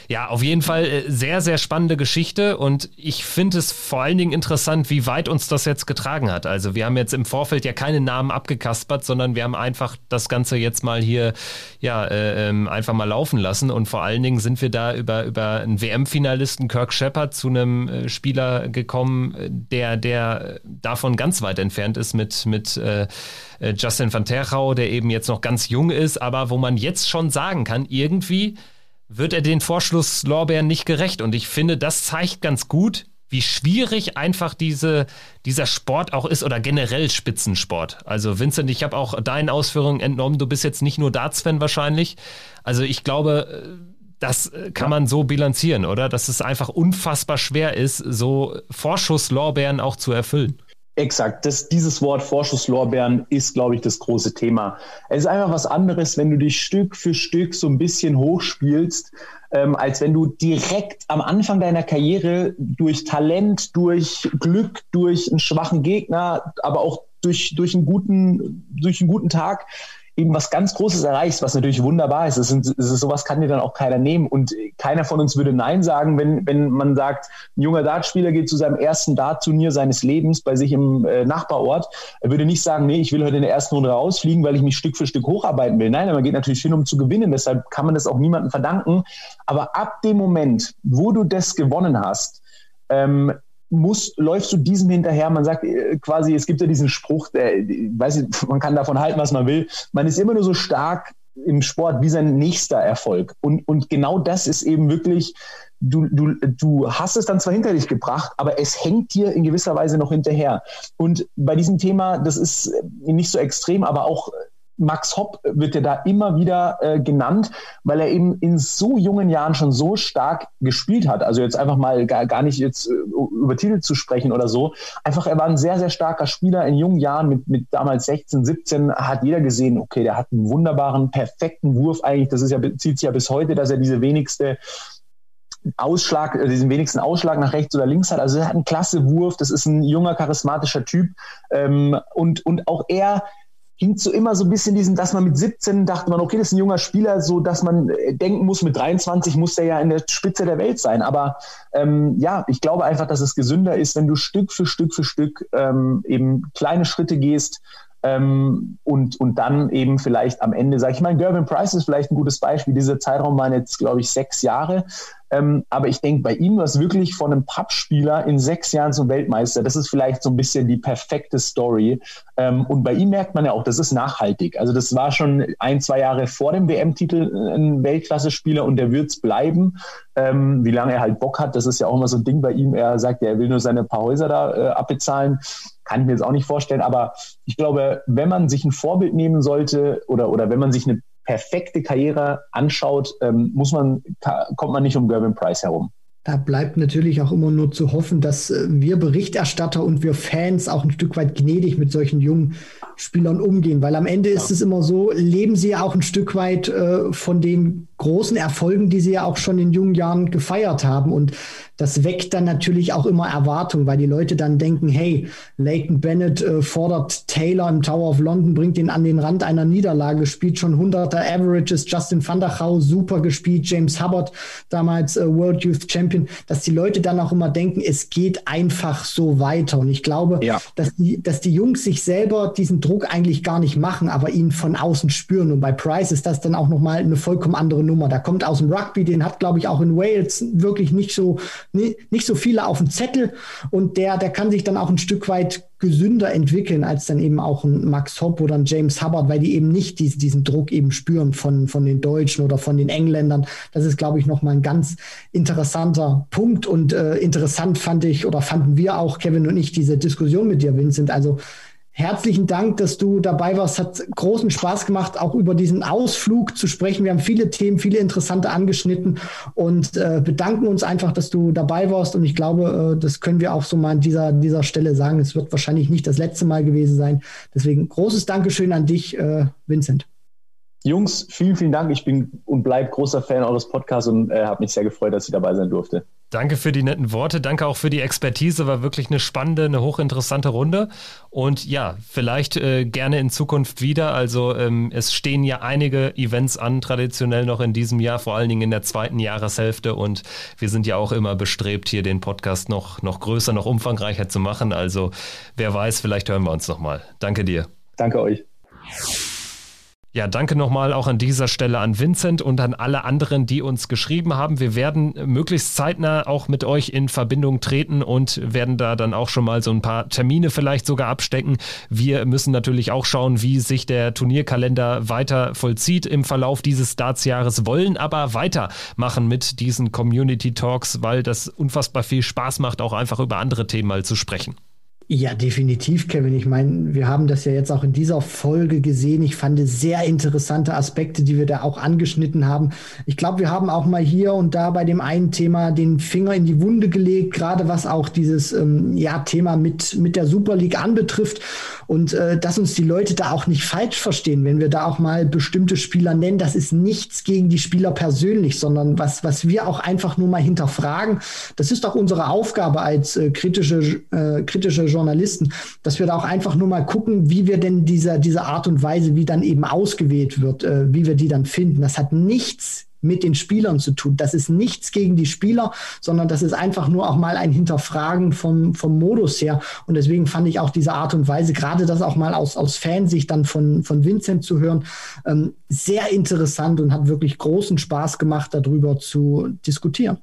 Ja, auf jeden Fall äh, sehr, sehr spannende Geschichte. Und ich finde es vor allen Dingen interessant, wie weit uns das jetzt getragen hat. Also, wir haben jetzt im Vorfeld ja keine Namen abgekaspert, sondern wir haben einfach das Ganze jetzt mal hier, ja, äh, ähm, einfach mal laufen lassen. Und vor allen Dingen sind wir da über, über einen WM-Finalisten Kirk Shepard zu einem äh, Spieler gekommen, der, der davon ganz weit entfernt ist mit, mit äh, äh, Justin van Terchau, der eben jetzt noch ganz jung ist, aber wo man jetzt schon sagen kann, irgendwie wird er den Vorschlusslorbeeren nicht gerecht. Und ich finde, das zeigt ganz gut, wie schwierig einfach diese, dieser Sport auch ist oder generell Spitzensport. Also Vincent, ich habe auch deinen Ausführungen entnommen, du bist jetzt nicht nur Darts-Fan wahrscheinlich. Also ich glaube, das äh, kann man so bilanzieren, oder? Dass es einfach unfassbar schwer ist, so Vorschusslorbeeren auch zu erfüllen. Exakt. Das, dieses Wort Vorschusslorbeeren ist, glaube ich, das große Thema. Es ist einfach was anderes, wenn du dich Stück für Stück so ein bisschen hochspielst ähm, als wenn du direkt am Anfang deiner Karriere durch Talent, durch Glück, durch einen schwachen Gegner, aber auch durch, durch, einen, guten, durch einen guten Tag eben was ganz Großes erreichst, was natürlich wunderbar ist. Es, sind, es ist sowas kann dir dann auch keiner nehmen und keiner von uns würde Nein sagen, wenn, wenn man sagt, ein junger Dartspieler geht zu seinem ersten Dart-Turnier seines Lebens bei sich im äh, Nachbarort. Er würde nicht sagen, nee, ich will heute in der ersten Runde rausfliegen, weil ich mich Stück für Stück hocharbeiten will. Nein, man geht natürlich hin, um zu gewinnen. Deshalb kann man das auch niemandem verdanken. Aber ab dem Moment, wo du das gewonnen hast, ähm, musst, läufst du diesem hinterher. Man sagt äh, quasi, es gibt ja diesen Spruch, der, weiß ich, man kann davon halten, was man will. Man ist immer nur so stark im Sport wie sein nächster Erfolg. Und, und genau das ist eben wirklich, du, du, du hast es dann zwar hinter dich gebracht, aber es hängt dir in gewisser Weise noch hinterher. Und bei diesem Thema, das ist nicht so extrem, aber auch Max Hopp wird ja da immer wieder äh, genannt, weil er eben in so jungen Jahren schon so stark gespielt hat. Also jetzt einfach mal gar, gar nicht jetzt äh, über Titel zu sprechen oder so. Einfach, er war ein sehr, sehr starker Spieler in jungen Jahren mit, mit damals 16, 17 hat jeder gesehen, okay, der hat einen wunderbaren, perfekten Wurf eigentlich. Das ist ja, zieht sich ja bis heute, dass er diese wenigste Ausschlag, äh, diesen wenigsten Ausschlag nach rechts oder links hat. Also er hat einen klasse Wurf, das ist ein junger, charismatischer Typ. Ähm, und, und auch er hing so immer so ein bisschen diesen, dass man mit 17 dachte man, okay, das ist ein junger Spieler, so dass man äh, denken muss, mit 23 muss der ja in der Spitze der Welt sein. Aber ähm, ja, ich glaube einfach, dass es gesünder ist, wenn du Stück für Stück für Stück ähm, eben kleine Schritte gehst, ähm, und, und dann eben vielleicht am Ende, sage ich mal, Gervin Price ist vielleicht ein gutes Beispiel. Dieser Zeitraum waren jetzt, glaube ich, sechs Jahre. Ähm, aber ich denke, bei ihm war es wirklich von einem Pappspieler in sechs Jahren zum Weltmeister. Das ist vielleicht so ein bisschen die perfekte Story. Ähm, und bei ihm merkt man ja auch, das ist nachhaltig. Also das war schon ein, zwei Jahre vor dem WM-Titel ein Weltklasse-Spieler und der wird es bleiben. Ähm, wie lange er halt Bock hat, das ist ja auch immer so ein Ding bei ihm. Er sagt, er will nur seine paar Häuser da äh, abbezahlen. Kann ich mir jetzt auch nicht vorstellen. Aber ich glaube, wenn man sich ein Vorbild nehmen sollte oder, oder wenn man sich eine perfekte Karriere anschaut, ähm, muss man, kommt man nicht um Gervin Price herum. Da bleibt natürlich auch immer nur zu hoffen, dass äh, wir Berichterstatter und wir Fans auch ein Stück weit gnädig mit solchen jungen Spielern umgehen, weil am Ende ist es immer so, leben sie ja auch ein Stück weit äh, von den großen Erfolgen, die sie ja auch schon in jungen Jahren gefeiert haben. Und das weckt dann natürlich auch immer Erwartungen, weil die Leute dann denken, hey, Leighton Bennett äh, fordert Taylor im Tower of London, bringt ihn an den Rand einer Niederlage, spielt schon hunderter Averages, Justin van der Chau super gespielt, James Hubbard, damals äh, World Youth Champion, dass die Leute dann auch immer denken, es geht einfach so weiter. Und ich glaube, ja. dass, die, dass die Jungs sich selber diesen Druck eigentlich gar nicht machen, aber ihn von außen spüren. Und bei Price ist das dann auch nochmal eine vollkommen andere Nummer. Da kommt aus dem Rugby, den hat, glaube ich, auch in Wales wirklich nicht so nicht so viele auf dem Zettel und der, der kann sich dann auch ein Stück weit gesünder entwickeln als dann eben auch ein Max Hopp oder ein James Hubbard, weil die eben nicht diesen, diesen Druck eben spüren von, von den Deutschen oder von den Engländern. Das ist, glaube ich, nochmal ein ganz interessanter Punkt und äh, interessant fand ich oder fanden wir auch, Kevin und ich, diese Diskussion mit dir, Vincent. Also Herzlichen Dank, dass du dabei warst. Hat großen Spaß gemacht, auch über diesen Ausflug zu sprechen. Wir haben viele Themen, viele interessante angeschnitten und äh, bedanken uns einfach, dass du dabei warst. Und ich glaube, äh, das können wir auch so mal an dieser, dieser Stelle sagen. Es wird wahrscheinlich nicht das letzte Mal gewesen sein. Deswegen großes Dankeschön an dich, äh, Vincent. Jungs, vielen, vielen Dank. Ich bin und bleibe großer Fan eures Podcasts und äh, habe mich sehr gefreut, dass ich dabei sein durfte. Danke für die netten Worte, danke auch für die Expertise, war wirklich eine spannende, eine hochinteressante Runde. Und ja, vielleicht äh, gerne in Zukunft wieder. Also ähm, es stehen ja einige Events an, traditionell noch in diesem Jahr, vor allen Dingen in der zweiten Jahreshälfte. Und wir sind ja auch immer bestrebt, hier den Podcast noch, noch größer, noch umfangreicher zu machen. Also wer weiß, vielleicht hören wir uns nochmal. Danke dir. Danke euch. Ja, danke nochmal auch an dieser Stelle an Vincent und an alle anderen, die uns geschrieben haben. Wir werden möglichst zeitnah auch mit euch in Verbindung treten und werden da dann auch schon mal so ein paar Termine vielleicht sogar abstecken. Wir müssen natürlich auch schauen, wie sich der Turnierkalender weiter vollzieht im Verlauf dieses Dartsjahres, wollen aber weitermachen mit diesen Community Talks, weil das unfassbar viel Spaß macht, auch einfach über andere Themen mal zu sprechen. Ja, definitiv, Kevin. Ich meine, wir haben das ja jetzt auch in dieser Folge gesehen. Ich fand sehr interessante Aspekte, die wir da auch angeschnitten haben. Ich glaube, wir haben auch mal hier und da bei dem einen Thema den Finger in die Wunde gelegt, gerade was auch dieses ähm, ja, Thema mit, mit der Super League anbetrifft. Und äh, dass uns die Leute da auch nicht falsch verstehen, wenn wir da auch mal bestimmte Spieler nennen. Das ist nichts gegen die Spieler persönlich, sondern was, was wir auch einfach nur mal hinterfragen. Das ist auch unsere Aufgabe als äh, kritische, äh, kritische Journalisten, dass wir da auch einfach nur mal gucken, wie wir denn diese, diese Art und Weise, wie dann eben ausgewählt wird, äh, wie wir die dann finden. Das hat nichts mit den Spielern zu tun. Das ist nichts gegen die Spieler, sondern das ist einfach nur auch mal ein Hinterfragen vom, vom Modus her. Und deswegen fand ich auch diese Art und Weise, gerade das auch mal aus, aus Fansicht dann von, von Vincent zu hören, ähm, sehr interessant und hat wirklich großen Spaß gemacht, darüber zu diskutieren.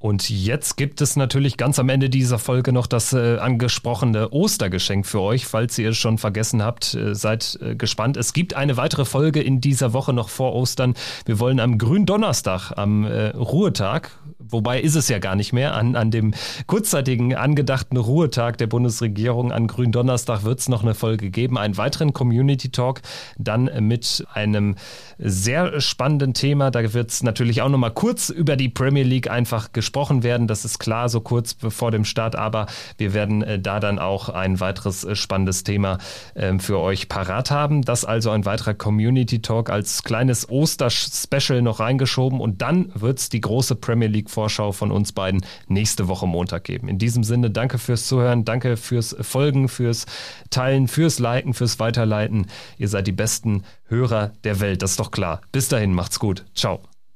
Und jetzt gibt es natürlich ganz am Ende dieser Folge noch das äh, angesprochene Ostergeschenk für euch. Falls ihr es schon vergessen habt, äh, seid äh, gespannt. Es gibt eine weitere Folge in dieser Woche noch vor Ostern. Wir wollen am Gründonnerstag, am äh, Ruhetag, wobei ist es ja gar nicht mehr, an, an dem kurzzeitigen angedachten Ruhetag der Bundesregierung an Gründonnerstag wird es noch eine Folge geben. Einen weiteren Community Talk, dann mit einem sehr spannenden Thema. Da wird es natürlich auch nochmal kurz über die Premier League einfach gesprochen gesprochen werden. Das ist klar, so kurz bevor dem Start, aber wir werden äh, da dann auch ein weiteres äh, spannendes Thema äh, für euch parat haben. Das also ein weiterer Community Talk als kleines Oster-Special noch reingeschoben und dann wird es die große Premier League-Vorschau von uns beiden nächste Woche Montag geben. In diesem Sinne, danke fürs Zuhören, danke fürs Folgen, fürs Teilen, fürs Liken, fürs Weiterleiten. Ihr seid die besten Hörer der Welt, das ist doch klar. Bis dahin, macht's gut. Ciao.